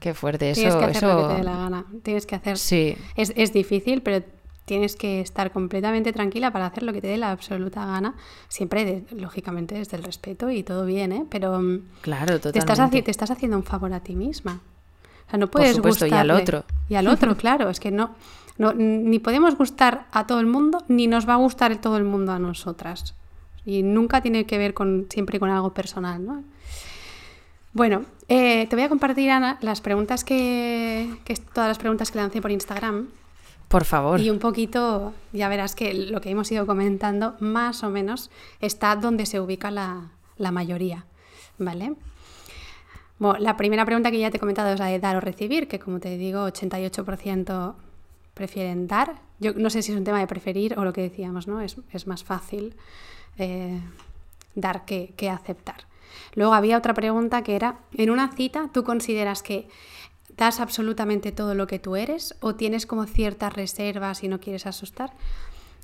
qué fuerte eso. Tienes que hacer lo que eso... te dé la gana. Tienes que hacer. Sí, Es, es difícil, pero tienes que estar completamente tranquila para hacer lo que te dé la absoluta gana. Siempre, de- lógicamente, desde el respeto y todo bien, ¿eh? Pero mm, claro, te estás, totalmente. te estás haciendo un favor a ti misma. O sea, no puedes supuesto, y al otro. Y al otro, claro. Es que no, no, ni podemos gustar a todo el mundo, ni nos va a gustar todo el mundo a nosotras. Y nunca tiene que ver con siempre con algo personal, ¿no? Bueno, eh, te voy a compartir, Ana, las preguntas que, que todas las preguntas que lancé por Instagram. Por favor. Y un poquito, ya verás que lo que hemos ido comentando, más o menos, está donde se ubica la, mayoría, ¿vale? Bueno, la primera pregunta que ya te he comentado es la de dar o recibir, que como te digo, 88% prefieren dar. Yo no sé si es un tema de preferir o lo que decíamos, ¿no? Es, más fácil eh, dar que aceptar. Luego había otra pregunta que era, en una cita, ¿tú consideras que das absolutamente todo lo que tú eres o tienes como ciertas reservas y no quieres asustar?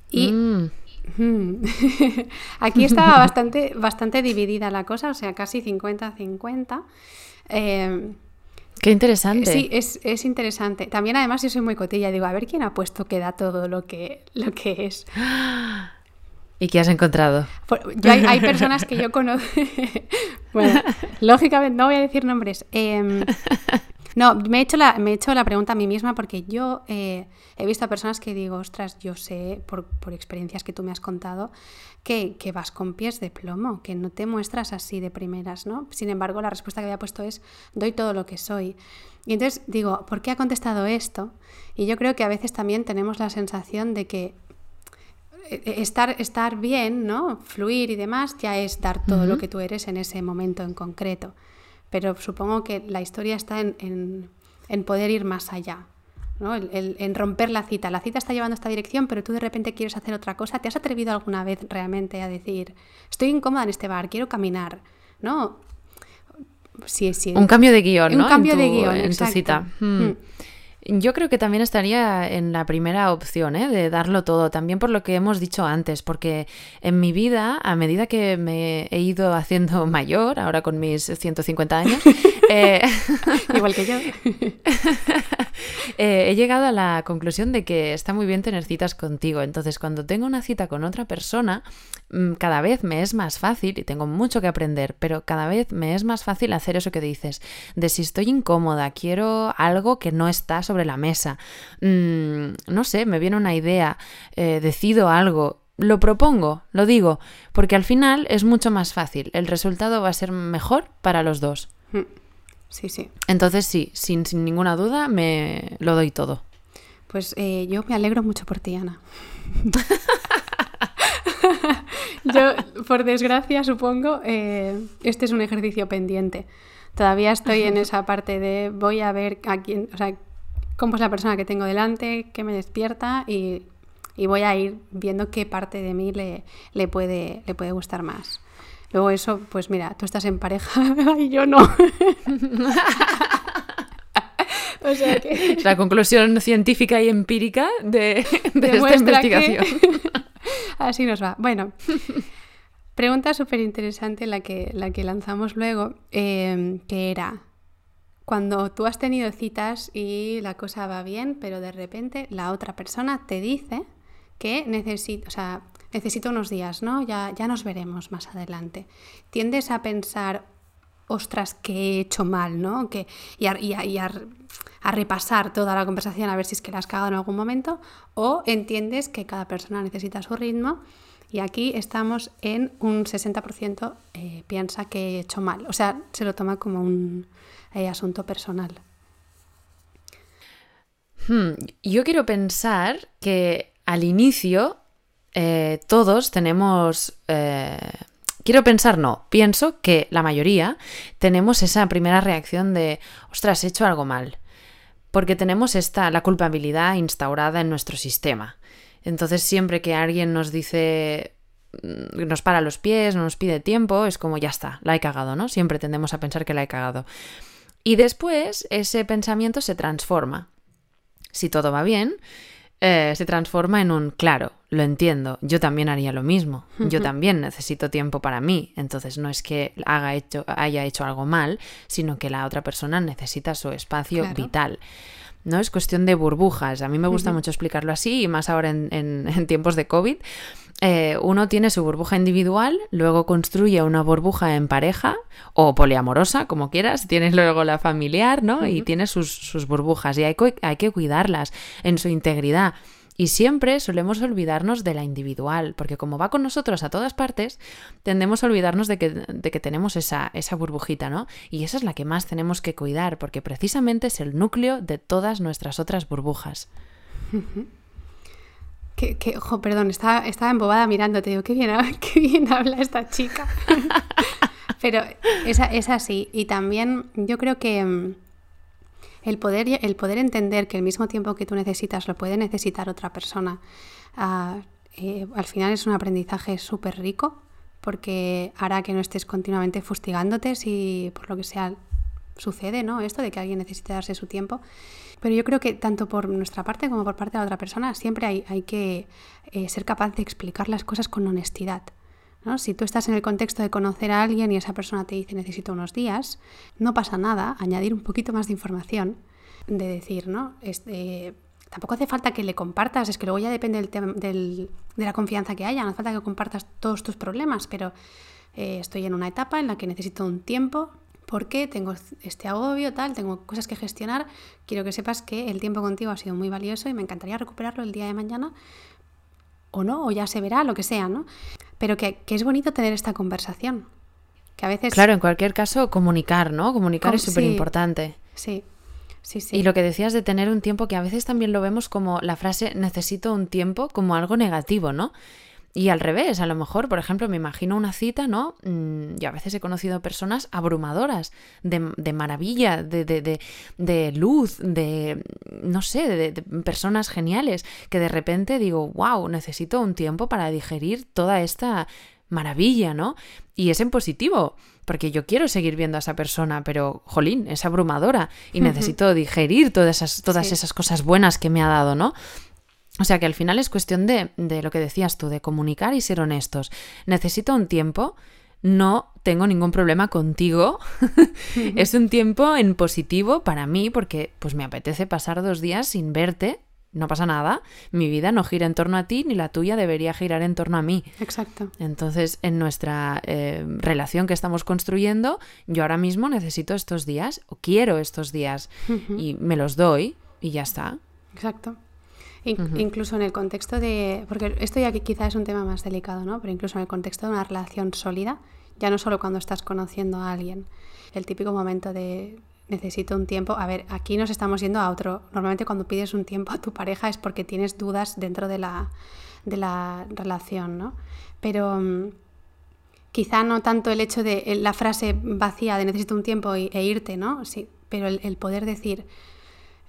Y Mm, Mm. Aquí estaba bastante, bastante dividida la cosa, o sea, casi 50-50. Eh, qué interesante. sí, es, es interesante. También, además, yo soy muy cotilla. Digo, a ver quién ha puesto que da todo lo que, lo que es. ¿Y qué has encontrado? Yo hay, hay personas que yo conozco. bueno, lógicamente, no voy a decir nombres. Em, no, me he, hecho la, me he hecho la pregunta a mí misma porque yo eh, he visto a personas que digo, ostras, yo sé por, por experiencias que tú me has contado que, que vas con pies de plomo, que no te muestras así de primeras, ¿no? Sin embargo, la respuesta que había puesto es, doy todo lo que soy. Y entonces digo, ¿por qué ha contestado esto? Y yo creo que a veces también tenemos la sensación de que eh, estar, estar bien, ¿no? Fluir y demás, ya es dar todo lo que tú eres en ese momento en concreto. Pero supongo que la historia está en, en- en poder ir más allá, ¿no? El- el- en romper la cita. La cita está llevando esta dirección, pero tú de repente quieres hacer otra cosa. ¿Te has atrevido alguna vez realmente a decir, estoy incómoda en este bar, quiero caminar? ¿No? Sí, sí. Un cambio de guion, Un ¿no? cambio en tu, de guion, en tu cita. Hmm. Mm. Yo creo que también estaría en la primera opción, ¿eh? de darlo todo, también por lo que hemos dicho antes, porque en mi vida, a medida que me he ido haciendo mayor, ahora con mis 150 años, eh, Igual que yo. eh, he llegado a la conclusión de que está muy bien tener citas contigo. Entonces, cuando tengo una cita con otra persona, mm, cada vez me es más fácil, y tengo mucho que aprender, pero cada vez me es más fácil hacer eso que dices, de si estoy incómoda, quiero algo que no está sobre la mesa, mm, no sé, me viene una idea, eh, decido algo. Lo propongo, lo digo, porque al final es mucho más fácil. El resultado va a ser mejor para los dos. Mm. Sí, sí. Entonces sí, sin, sin ninguna duda me lo doy todo. Pues eh, yo me alegro mucho por ti, Ana. yo, por desgracia, supongo, eh, este es un ejercicio pendiente. Todavía estoy en esa parte de voy a ver a quién, o sea, cómo es la persona que tengo delante, qué me despierta y, y voy a ir viendo qué parte de mí le, le puede, le puede gustar más. Luego eso, pues mira, tú estás en pareja y yo no. o sea que... La conclusión científica y empírica de, esta investigación. Así nos va. Bueno, pregunta súper interesante la que, la que lanzamos luego, eh, que era, cuando tú has tenido citas y la cosa va bien, pero de repente la otra persona te dice que necesita, o sea, necesito unos días, ¿no? Ya, ya nos veremos más adelante. Tiendes a pensar, ostras, que he hecho mal, ¿no? Que, y, a, repasar toda la conversación a ver si es que la has cagado en algún momento, o entiendes que cada persona necesita su ritmo. Y aquí estamos en un 60% eh, piensa que he hecho mal. O sea, se lo toma como un, asunto personal. Hmm, yo quiero pensar que al inicio eh, todos tenemos... Eh, quiero pensar, no, pienso que la mayoría tenemos esa primera reacción de, ostras, he hecho algo mal. Porque tenemos esta, la culpabilidad instaurada en nuestro sistema. Entonces siempre que alguien nos dice, mm, nos para los pies, no nos pide tiempo, es como ya está, la he cagado, ¿no? Siempre tendemos a pensar que la he cagado. Y después ese pensamiento se transforma. Si todo va bien, eh, se transforma en un claro, lo entiendo, yo también haría lo mismo, yo también necesito tiempo para mí, entonces no es que haga hecho, haya hecho algo mal, sino que la otra persona necesita su espacio vital. ¿No? Es cuestión de burbujas. A mí me gusta mucho explicarlo así, y más ahora en tiempos de COVID, eh, uno tiene su burbuja individual, luego construye una burbuja en pareja o poliamorosa, como quieras, tienes luego la familiar, ¿no? Y tienes sus, burbujas y hay, hay que cuidarlas en su integridad. Y siempre solemos olvidarnos de la individual, porque como va con nosotros a todas partes, tendemos a olvidarnos de que, tenemos esa, burbujita, ¿no? Y esa es la que más tenemos que cuidar, porque precisamente es el núcleo de todas nuestras otras burbujas. Que, ojo, perdón, estaba, embobada mirándote. Digo, qué bien, habla esta chica. Pero es, es, así. Y también yo creo que mm, el poder, el poder entender que el mismo tiempo que tú necesitas lo puede necesitar otra persona, ah, eh, al final es un aprendizaje súper rico porque hará que no estés continuamente fustigándote si por lo que sea sucede, ¿no? Esto de que alguien necesite darse su tiempo. Pero yo creo que tanto por nuestra parte como por parte de la otra persona siempre hay, hay que eh, ser capaz de explicar las cosas con honestidad. Si tú estás en el contexto de conocer a alguien y esa persona te dice necesito unos días, no pasa nada, añadir un poquito más de información, de decir, ¿no? Este, tampoco hace falta que le compartas, es que luego ya depende del, de la confianza que haya, no hace falta que compartas todos tus problemas, pero eh, estoy en una etapa en la que necesito un tiempo porque tengo este agobio, tal, tengo cosas que gestionar, quiero que sepas que el tiempo contigo ha sido muy valioso y me encantaría recuperarlo el día de mañana, o no, o ya se verá, lo que sea, ¿no? Pero que, es bonito tener esta conversación, que a veces... Claro, en cualquier caso, comunicar, ¿no? Comunicar es súper importante. Sí, sí, sí. Y lo que decías de tener un tiempo, que a veces también lo vemos como la frase necesito un tiempo como algo negativo, ¿no? Y al revés, a lo mejor, por ejemplo, me imagino una cita, ¿no? Mm, yo a veces he conocido personas abrumadoras, de, de maravilla, de, de, de, luz, de, no sé, de, personas geniales, que de repente digo, wow, necesito un tiempo para digerir toda esta maravilla, ¿no? Y es en positivo, porque yo quiero seguir viendo a esa persona, pero, jolín, es abrumadora y necesito digerir todas esas, todas esas cosas buenas que me ha dado, ¿no? O sea que al final es cuestión de, de lo que decías tú, de comunicar y ser honestos. Necesito un tiempo, no tengo ningún problema contigo. es un tiempo en positivo para mí porque pues me apetece pasar dos días sin verte. No pasa nada, mi vida no gira en torno a ti ni la tuya debería girar en torno a mí. Exacto. Entonces, en nuestra eh, relación que estamos construyendo, yo ahora mismo necesito estos días o quiero estos días y me los doy y ya está. Exacto. Incluso en el contexto de, porque esto ya quizá es un tema más delicado, ¿no? Pero incluso en el contexto de una relación sólida, ya no solo cuando estás conociendo a alguien, el típico momento de necesito un tiempo. A ver, aquí nos estamos yendo a otro. Normalmente cuando pides un tiempo a tu pareja es porque tienes dudas dentro de la, de la relación, ¿no? Pero mm, quizá no tanto el hecho de la frase vacía de necesito un tiempo e, irte, ¿no? Sí, pero el poder decir,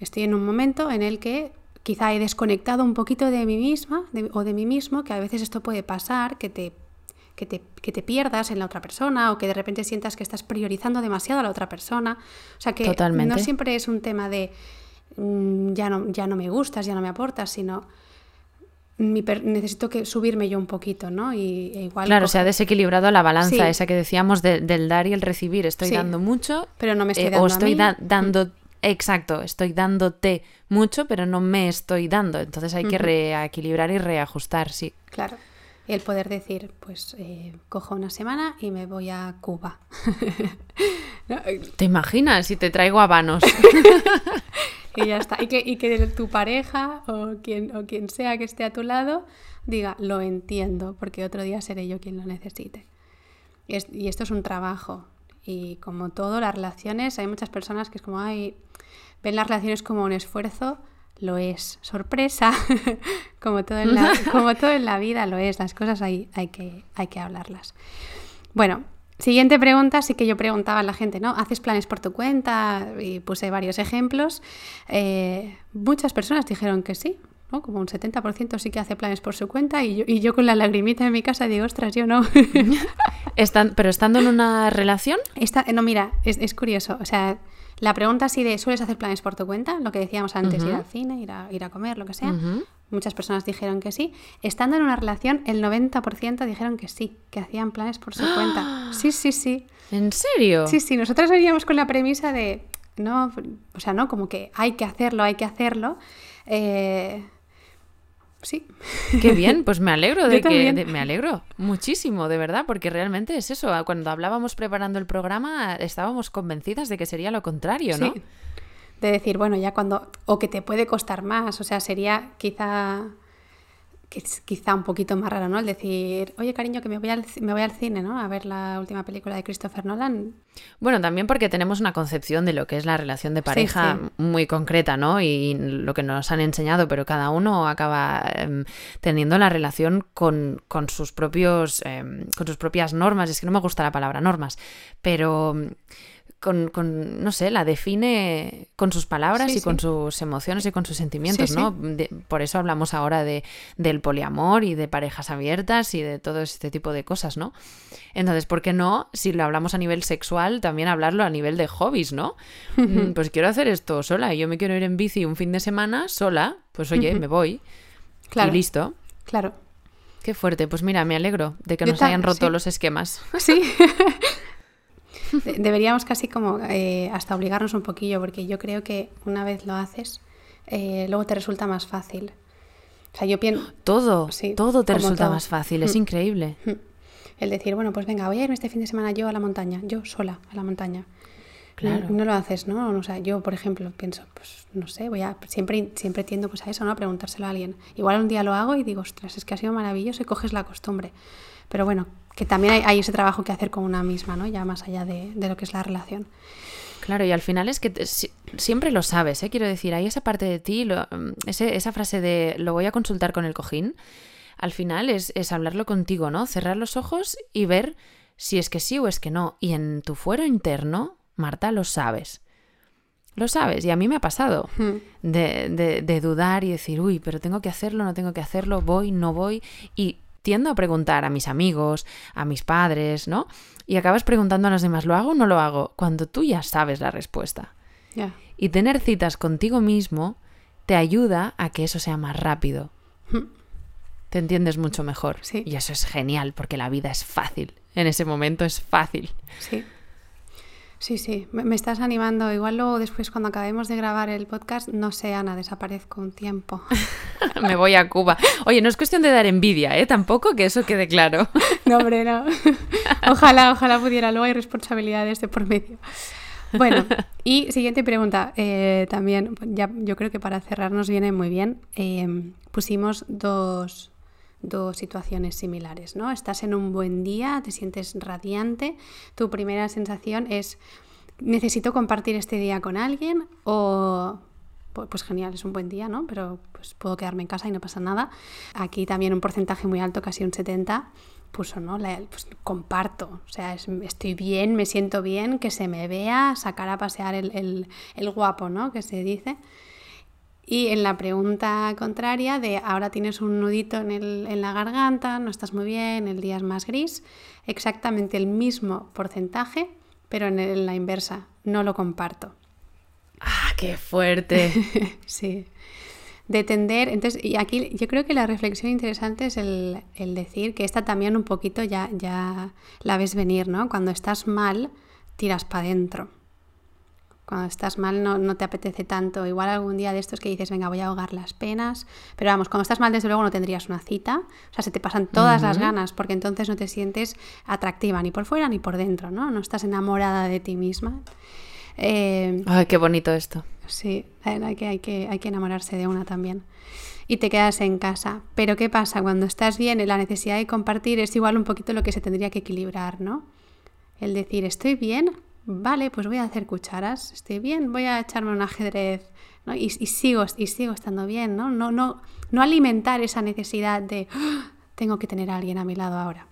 estoy en un momento en el que quizá he desconectado un poquito de mí misma o de mí mismo, que a veces esto puede pasar, que te, que te, que te pierdas en la otra persona o que de repente sientas que estás priorizando demasiado a la otra persona. O sea que Totalmente. no siempre es un tema de mm, ya, no, ya no me gustas, ya no me aportas, sino mi per- necesito que subirme yo un poquito, ¿no? Y e igual Claro, coge- se ha desequilibrado la balanza Sí. esa que decíamos de- del dar y el recibir. Estoy Sí. dando mucho, Pero no me estoy eh, dando o a estoy mí. da- dando, exacto, estoy dándote mucho, pero no me estoy dando. Entonces hay que reequilibrar y reajustar, sí. Claro. Y el poder decir, pues eh, cojo una semana y me voy a Cuba. ¿No? ¿Te imaginas si te traigo habanos? Y ya está. Y que, y que tu pareja o quien, o quien sea que esté a tu lado diga, lo entiendo, porque otro día seré yo quien lo necesite. Y, es- y esto es un trabajo. Y como todo, las relaciones, hay muchas personas que es como, ay, ven las relaciones como un esfuerzo, lo es. Sorpresa, como, todo en la, como todo en la vida lo es. Las cosas hay, hay, que, hay que hablarlas. Bueno, siguiente pregunta, sí que yo preguntaba a la gente, ¿no? ¿Haces planes por tu cuenta? Y puse varios ejemplos. Eh, muchas personas dijeron que sí, ¿no? Como un 70% sí que hace planes por su cuenta y yo, y yo con la lagrimita en mi casa digo, ostras, yo no. Estan- pero estando en una relación, Esta- no, mira, es, es curioso. O sea, la pregunta así de, ¿sueles hacer planes por tu cuenta? Lo que decíamos antes, ir al cine, ir a, ir a comer, lo que sea. Muchas personas dijeron que sí. Estando en una relación, el 90% dijeron que sí, que hacían planes por su cuenta. Sí, sí, sí. ¿en serio? Sí, sí, nosotros veníamos con la premisa de, no, o sea, no, como que hay que hacerlo, hay que hacerlo. Eh, sí. Qué bien, pues me alegro Yo de que de- me alegro muchísimo, de verdad, porque realmente es eso. Cuando hablábamos preparando el programa, estábamos convencidas de que sería lo contrario, ¿no? Sí. De decir, bueno, ya cuando. O que te puede costar más. O sea, sería quizá. Que es Quizá un poquito más raro, ¿no? El decir, oye, cariño, que me voy, al, me voy al cine, ¿no? A ver la última película de Christopher Nolan. Bueno, también porque tenemos una concepción de lo que es la relación de pareja sí. muy concreta, ¿no? Y lo que nos han enseñado, pero cada uno acaba em, teniendo la relación con, con sus propios, em, con sus propias normas. Es que no me gusta la palabra normas, pero em, con, con, no sé, la define con sus palabras Sí, y con sus emociones y con sus sentimientos, Sí, ¿no? De- por eso hablamos ahora de, del poliamor y de parejas abiertas y de todo este tipo de cosas, ¿no? Entonces, ¿por qué no, si lo hablamos a nivel sexual, también hablarlo a nivel de hobbies, ¿no? Mm, pues quiero hacer esto sola y yo me quiero ir en bici un fin de semana sola, pues oye, me voy Claro. y listo. Claro. Qué fuerte, pues mira, me alegro de que Yo nos hayan roto los esquemas. Sí. De- Deberíamos casi como eh, hasta obligarnos un poquillo, porque yo creo que una vez lo haces, eh, luego te resulta más fácil. O sea, yo pienso... Todo, Sí, todo te resulta todo. más fácil, es Mm. increíble. El decir, bueno, pues venga, voy a irme este fin de semana yo a la montaña, yo sola a la montaña. Claro. No, no lo haces, ¿no? O sea, yo, por ejemplo, pienso, pues no sé, voy a. Siempre, siempre tiendo pues a eso, ¿no? A preguntárselo a alguien. Igual un día lo hago y digo, ostras, es que ha sido maravilloso y coges la costumbre. Pero bueno, que también hay, hay ese trabajo que hacer con una misma, ¿no? Ya más allá de, de lo que es la relación. Claro, y al final es que te- si- siempre lo sabes, ¿eh? quiero decir, hay esa parte de ti, lo- mm, ese- esa frase de lo voy a consultar con el cojín, al final es, es hablarlo contigo, ¿no? Cerrar los ojos y ver si es que sí o es que no. Y en tu fuero interno, Marta, lo sabes. Lo sabes, y a mí me ha pasado Hmm. de, de- de dudar y decir, uy, pero tengo que hacerlo, no tengo que hacerlo, voy, no voy. Y tiendo a preguntar a mis amigos, a mis padres, ¿no? Y acabas preguntando a los demás, ¿lo hago o no lo hago? Cuando tú ya sabes la respuesta. Y tener citas contigo mismo te ayuda a que eso sea más rápido. Te entiendes mucho mejor. Sí. Y eso es genial porque la vida es fácil. En ese momento es fácil. Sí. Sí, sí, me, me estás animando. Igual luego después cuando acabemos de grabar el podcast, no sé, Ana, desaparezco un tiempo. Me voy a Cuba. Oye, no es cuestión de dar envidia, ¿eh? Tampoco que eso quede claro. No, hombre, no. Ojalá, ojalá pudiera. Luego hay responsabilidades de por medio. Bueno, y siguiente pregunta. eh, también, ya, yo creo que para cerrar nos viene muy bien. eh, pusimos dos, dos situaciones similares, ¿no? Estás en un buen día, te sientes radiante. Tu primera sensación es, necesito compartir este día con alguien o pu- pues genial, es un buen día, ¿no? Pero pues puedo quedarme en casa y no pasa nada. Aquí también un porcentaje muy alto, casi un 70, puso, ¿no? La- pues comparto, o sea, es- estoy bien, me siento bien, que se me vea, sacar a pasear el, el- el guapo, ¿no? Que se dice. Y en la pregunta contraria de ahora tienes un nudito en, el- en la garganta, no estás muy bien, el día es más gris, exactamente el mismo porcentaje, pero en, el- en la inversa, no lo comparto. ¡Ah, qué fuerte! Sí. De tender, entonces, y aquí yo creo que la reflexión interesante es el, el decir que esta también un poquito ya, ya la ves venir, ¿no? Cuando estás mal, tiras para adentro. Cuando estás mal no, no te apetece tanto. Igual algún día de estos que dices, venga, voy a ahogar las penas. Pero vamos, cuando estás mal, desde luego no tendrías una cita. O sea, se te pasan todas las ganas porque entonces no te sientes atractiva ni por fuera ni por dentro, ¿no? No estás enamorada de ti misma. Eh, ¡Ay, qué bonito esto! Sí, hay que, hay, que, hay que enamorarse de una también. Y te quedas en casa. Pero ¿qué pasa? Cuando estás bien, la necesidad de compartir es igual un poquito lo que se tendría que equilibrar, ¿no? El decir, estoy bien, vale, pues voy a hacer cucharas, estoy bien, voy a echarme un ajedrez, ¿no? y, y sigo, y sigo estando bien, ¿no? No, no, no alimentar esa necesidad de, "Ah, tengo que tener a alguien a mi lado ahora.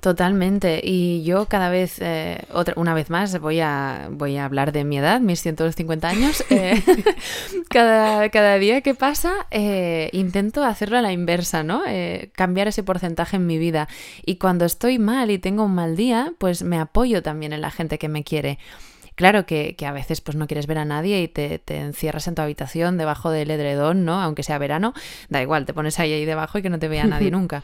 Totalmente. Y yo cada vez, eh, otra, una vez más, voy a, voy a hablar de mi edad, mis 150 años. Eh, cada, cada día que pasa, eh, intento hacerlo a la inversa, ¿no? Eh, cambiar ese porcentaje en mi vida. Y cuando estoy mal y tengo un mal día, pues me apoyo también en la gente que me quiere. Claro que, que a veces pues no quieres ver a nadie y te, te encierras en tu habitación debajo del edredón, ¿no? Aunque sea verano, da igual, te pones ahí, ahí debajo y que no te vea nadie nunca.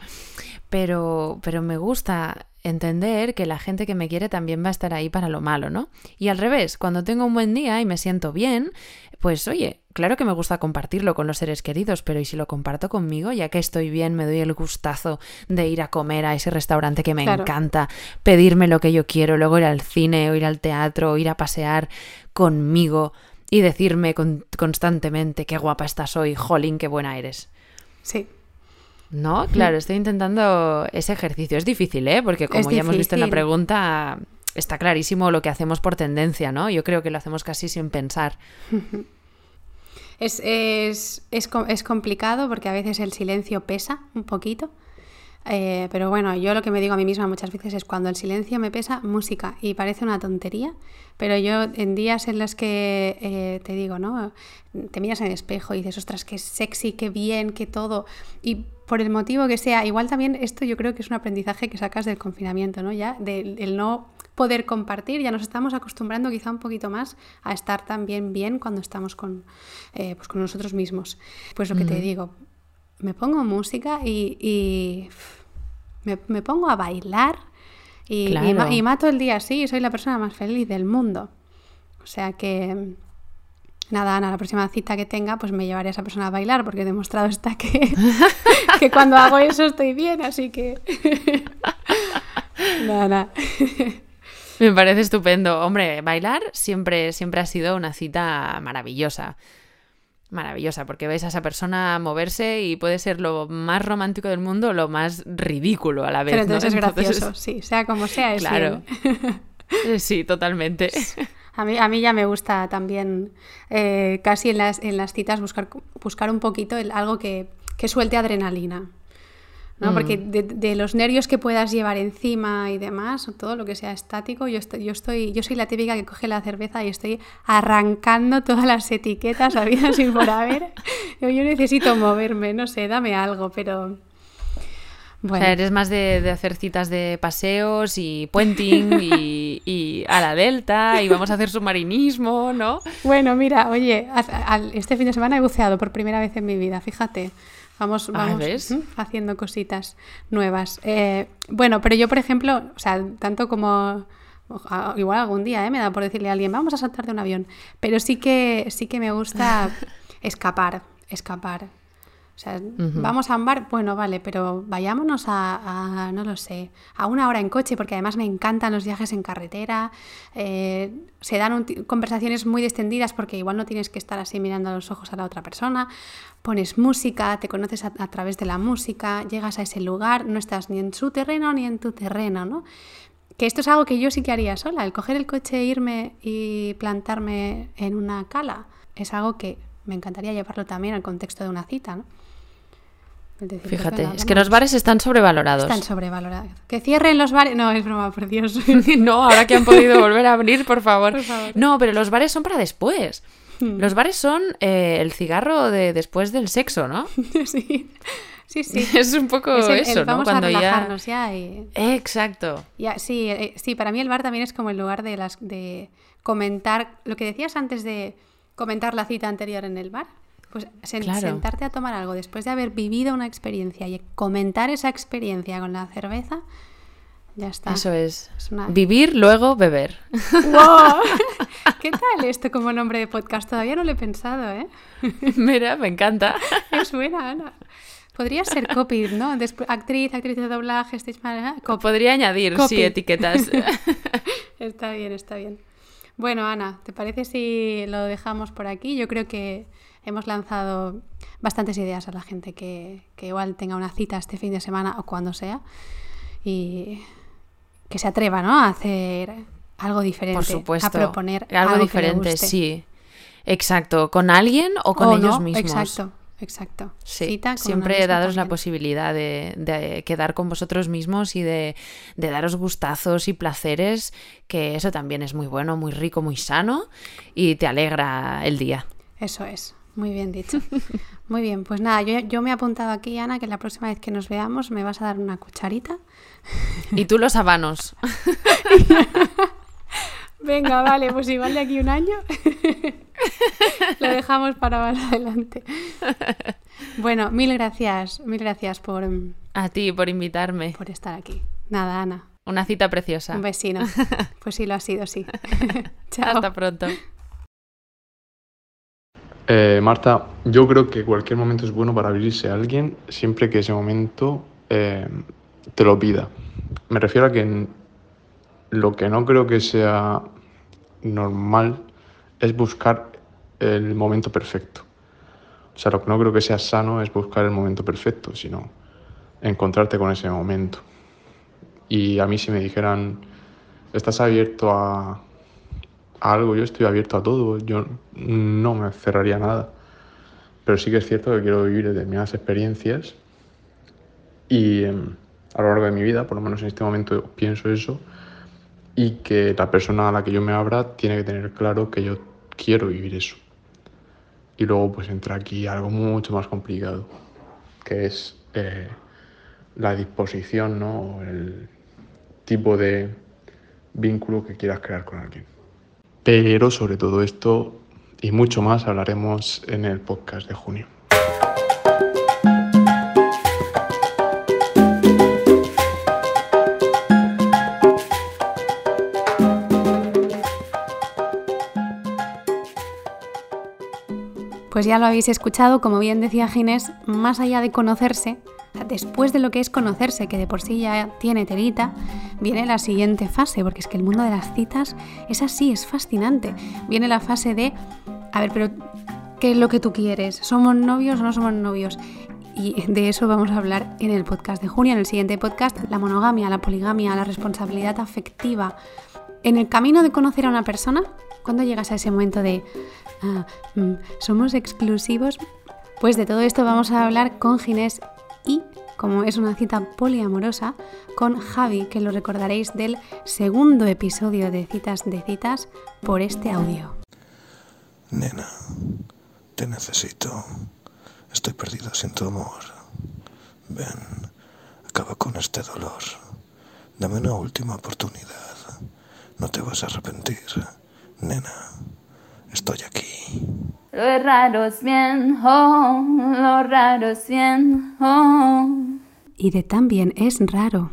Pero, pero me gusta entender que la gente que me quiere también va a estar ahí para lo malo, ¿no? Y al revés, cuando tengo un buen día y me siento bien, pues oye, claro que me gusta compartirlo con los seres queridos, pero ¿y si lo comparto conmigo? Ya que estoy bien, me doy el gustazo de ir a comer a ese restaurante que me Claro. encanta, pedirme lo que yo quiero, luego ir al cine o ir al teatro o ir a pasear conmigo y decirme con- constantemente qué guapa estás hoy, jolín, qué buena eres. Sí, No, claro, estoy intentando ese ejercicio. Es difícil, ¿eh? Porque como Es ya hemos visto en la pregunta, está clarísimo lo que hacemos por tendencia, ¿no? Yo creo que lo hacemos casi sin pensar. Es, es, es, es complicado porque a veces el silencio pesa un poquito. Eh, pero bueno, yo lo que me digo a mí misma muchas veces es cuando el silencio me pesa, música. Y parece una tontería, pero yo en días en los que eh, te digo, ¿no? Te miras en el espejo y dices, ostras, qué sexy, qué bien, qué todo. Y por el motivo que sea, igual también esto yo creo que es un aprendizaje que sacas del confinamiento, ¿no? Ya, del el no poder compartir, ya nos estamos acostumbrando quizá un poquito más a estar también bien cuando estamos con, eh, pues con nosotros mismos. Pues lo que te digo, me pongo música y, y me, me pongo a bailar y, y mato el día así y soy la persona más feliz del mundo. O sea que, nada, Ana, la próxima cita que tenga, pues me llevaré a esa persona a bailar porque he demostrado está que, que cuando hago eso estoy bien, así que... nada. Me parece estupendo. Hombre, bailar siempre, siempre ha sido una cita maravillosa. Maravillosa, porque ves a esa persona moverse y puede ser lo más romántico del mundo o lo más ridículo a la vez. Pero ¿no? entonces es Entonces, gracioso, sí, sea como sea, es Claro. bien. Sí, totalmente. A mí, a mí ya me gusta también eh, casi en las, en las citas buscar, buscar un poquito el- algo que, que suelte adrenalina. ¿No? Porque de, de los nervios que puedas llevar encima y demás, o todo lo que sea estático, yo estoy, yo estoy, yo soy la típica que coge la cerveza y estoy arrancando todas las etiquetas habidas y por haber. Yo, yo necesito moverme, no sé, dame algo, pero O bueno. sea, eres más de, de hacer citas de paseos y puenting y, y a la delta y vamos a hacer submarinismo, ¿no? Bueno, mira, oye, haz- al- este fin de semana he buceado por primera vez en mi vida, fíjate. Vamos, Ah, vamos haciendo cositas nuevas. Eh, bueno, pero yo, por ejemplo, o sea, tanto como igual algún día ¿eh? me da por decirle a alguien, vamos a saltar de un avión, pero sí que sí que me gusta escapar, escapar. O sea, vamos a un bar, bueno, vale, pero vayámonos a, a, no lo sé, a una hora en coche, porque además me encantan los viajes en carretera. eh, se dan conversaciones muy distendidas porque igual no tienes que estar así mirando a los ojos a la otra persona. Pones música, te conoces a, a través de la música, llegas a ese lugar, no estás ni en su terreno ni en tu terreno, ¿no? Que esto es algo que yo sí que haría sola, el coger el coche, irme y plantarme en una cala. Es algo que me encantaría llevarlo también al contexto de una cita, ¿no? Fíjate, es que los bares están sobrevalorados. Están sobrevalorados. Que cierren los bares. No, es broma, por Dios. No, ahora que han podido volver a abrir, por favor. Por favor. No, pero los bares son para después. Los bares son eh, el cigarro de después del sexo, ¿no? sí. Sí, sí. Es un poco Es el- el eso, ¿no? vamos Cuando a ya... relajarnos ya y- Exacto. Ya, sí, eh, sí, para mí el bar también es como el lugar de las de comentar lo que decías antes de comentar la cita anterior en el bar. Pues sen- Claro. sentarte a tomar algo después de haber vivido una experiencia y comentar esa experiencia con la cerveza, ya está. Eso es. Es una- Vivir, luego beber. ¡Wow! ¿Qué tal esto como nombre de podcast? Todavía no lo he pensado, ¿eh? Mira, me encanta. Es buena, Ana. Podría ser copy, ¿no? Actriz, actriz de doblaje, stage manager, copy. Podría añadir, Copy. sí, etiquetas. Está bien, está bien. Bueno, Ana, ¿te parece si lo dejamos por aquí? Yo creo que hemos lanzado bastantes ideas a la gente que, que igual tenga una cita este fin de semana o cuando sea y que se atreva, ¿no? A hacer algo diferente. Por supuesto. A proponer algo, le diferente, sí. Exacto. ¿Con alguien o con O ellos no, mismos? Exacto, exacto. Sí, siempre daros la posibilidad de, de quedar con vosotros mismos y de, de daros gustazos y placeres, que eso también es muy bueno, muy rico, muy sano y te alegra el día. Eso es, muy bien dicho. Muy bien, pues nada, yo, yo me he apuntado aquí, Ana, que la próxima vez que nos veamos me vas a dar una cucharita. Y tú los habanos. Venga, vale, pues igual de aquí un año lo dejamos para más adelante. Bueno, mil gracias, mil gracias por, A ti por invitarme. por estar aquí. Nada, Ana, Una cita preciosa. un besino. Pues sí, lo ha sido, sí. Chao. Hasta pronto. Eh, Marta, yo creo que cualquier momento es bueno para abrirse a alguien siempre que ese momento eh, te lo pida. Me refiero a que lo que no creo que sea normal es buscar el momento perfecto. O sea, lo que no creo que sea sano es buscar el momento perfecto, sino encontrarte con ese momento. Y a mí si me dijeran, ¿estás abierto a, algo? Yo estoy abierto a todo, yo no me cerraría nada. Pero sí que es cierto que quiero vivir determinadas experiencias y em, a lo largo de mi vida, por lo menos en este momento pienso eso, y que la persona a la que yo me abra tiene que tener claro que yo quiero vivir eso. Y luego pues entra aquí algo mucho más complicado, que es eh, la disposición, ¿no? El tipo de vínculo que quieras crear con alguien. Pero sobre todo esto y mucho más hablaremos en el podcast de junio. Pues ya lo habéis escuchado, como bien decía Ginés, más allá de conocerse, después de lo que es conocerse, que de por sí ya tiene telita, viene la siguiente fase, porque es que el mundo de las citas es así, es fascinante. Viene la fase de, a ver, pero ¿qué es lo que tú quieres? ¿Somos novios o no somos novios? Y de eso vamos a hablar en el podcast de junio, en el siguiente podcast, la monogamia, la poligamia, la responsabilidad afectiva. En el camino de conocer a una persona, cuando llegas a ese momento de ah, mm, somos exclusivos, pues de todo esto vamos a hablar con Ginés como es una cita poliamorosa, con Javi, que lo recordaréis del segundo episodio de Citas de Citas por este audio. Nena, te necesito. Estoy perdido sin tu amor. Ven, acaba con este dolor. Dame una última oportunidad. No te vas a arrepentir. Nena, estoy aquí. Lo raro es bien, oh, lo raro es bien, oh. Y de también es raro.